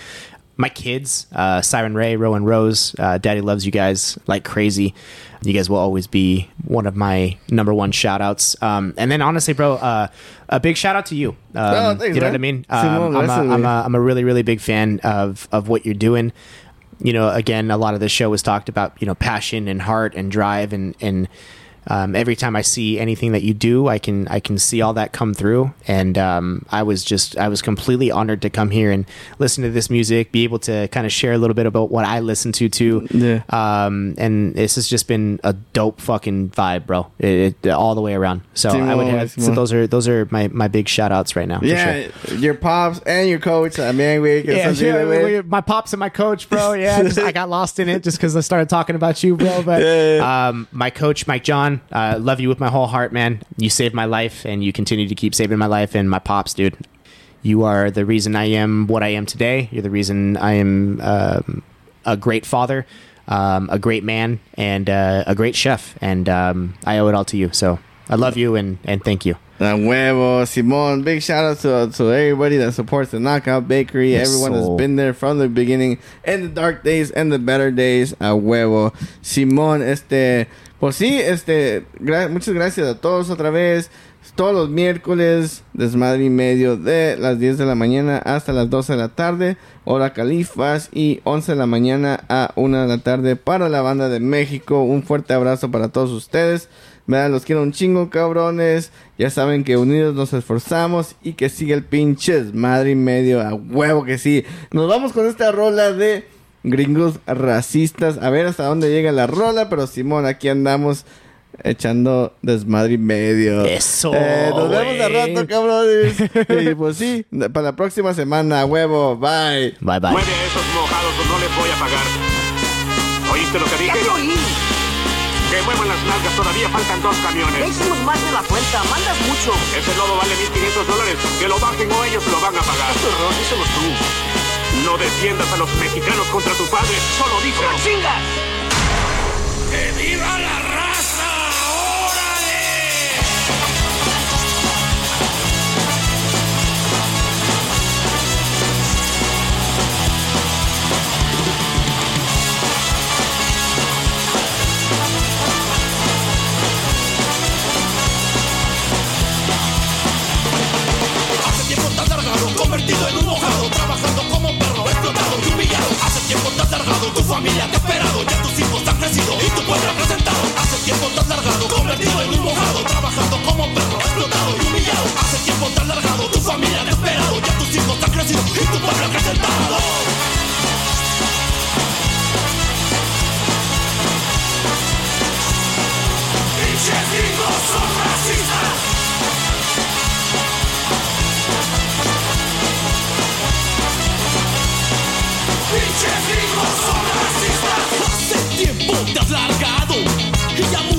Speaker 2: My kids, uh, Siren Ray, Rowan Rose, uh, Daddy loves you guys like crazy. You guys will always be one of my number one shout outs. Um, and then honestly, bro, uh, a big shout out to you. Um,
Speaker 1: Oh, thanks,
Speaker 2: you know
Speaker 1: man.
Speaker 2: what I mean? Um, I'm, a. I'm, a, I'm a really, really big fan of, of what you're doing. You know, again, a lot of the show was talked about, you know, passion and heart and drive and, and, um, every time I see anything that you do, I can I can see all that come through, and um, I was just I was completely honored to come here and listen to this music, be able to kind of share a little bit about what I listen to too.
Speaker 1: Yeah.
Speaker 2: Um, and this has just been a dope fucking vibe, bro. It, it, all the way around. So I would have so those are those are my, my big shout outs right now. for
Speaker 1: Yeah,
Speaker 2: sure.
Speaker 1: your pops and your coach. I mean, que
Speaker 2: Yeah, we- my pops and my coach, bro. Yeah, just, I got lost in it just because I started talking about you, bro. But um, my coach, Mike John, uh, love you with my whole heart, man. You saved my life, and you continue to keep saving my life. And my pops, dude, You are the reason I am what I am today. You're the reason I am um, a great father, um, a great man, and uh, a great chef. And um, I owe it all to you. So I love you and, and thank you.
Speaker 1: La huevo, Simon. Big shout out to, to everybody that supports the Knockout Bakery.
Speaker 2: Yes,
Speaker 1: Everyone has been there from the beginning, in the dark days and the better days. A huevo. Simón, este. Pues sí, este. muchas gracias a todos otra vez. Todos los miércoles, desmadre y medio de las 10 de la mañana hasta las 12 de la tarde. Hora Califas y 11 de la mañana a 1 de la tarde para la banda de México. Un fuerte abrazo para todos ustedes. ¿Verdad? Los quiero un chingo, cabrones. Ya saben que unidos nos esforzamos y que sigue el pinches madre y medio. A huevo que sí. Nos vamos con esta rola de gringos racistas. A ver hasta dónde llega la rola. Pero Simón, aquí andamos echando desmadre y medio.
Speaker 2: Eso,
Speaker 1: Eh, nos vemos al
Speaker 2: güey.
Speaker 1: rato, cabrones. y pues sí, para la próxima semana. A huevo. Bye.
Speaker 2: Bye bye.
Speaker 7: Mueve a esos mojados o no les voy a pagar. ¿Oíste lo que dije?
Speaker 8: Ya te oí.
Speaker 7: Que muevan las nalgas, todavía faltan dos
Speaker 8: Ya
Speaker 7: camiones.
Speaker 8: hicimos más de la cuenta. Mandas mucho.
Speaker 7: Ese lodo vale 1.500 dólares. Que lo bajen o ellos se lo van a pagar.
Speaker 8: Qué horror, díselo tú.
Speaker 7: No defiendas a los mexicanos contra tu padre. Solo dijo.
Speaker 8: ¡No chingas!
Speaker 7: ¡Que viva la
Speaker 4: tiempo tan largado, tu familia te ha esperado, ya tus hijos han crecido y tu pueblo ha. Hace tiempo tan largado, convertido en un mojado, trabajando como perro, explotado y humillado. Hace tiempo tan largado, tu familia te ha esperado, ya tus hijos han crecido y tu pueblo ha. Tiempo te has largado. Y ya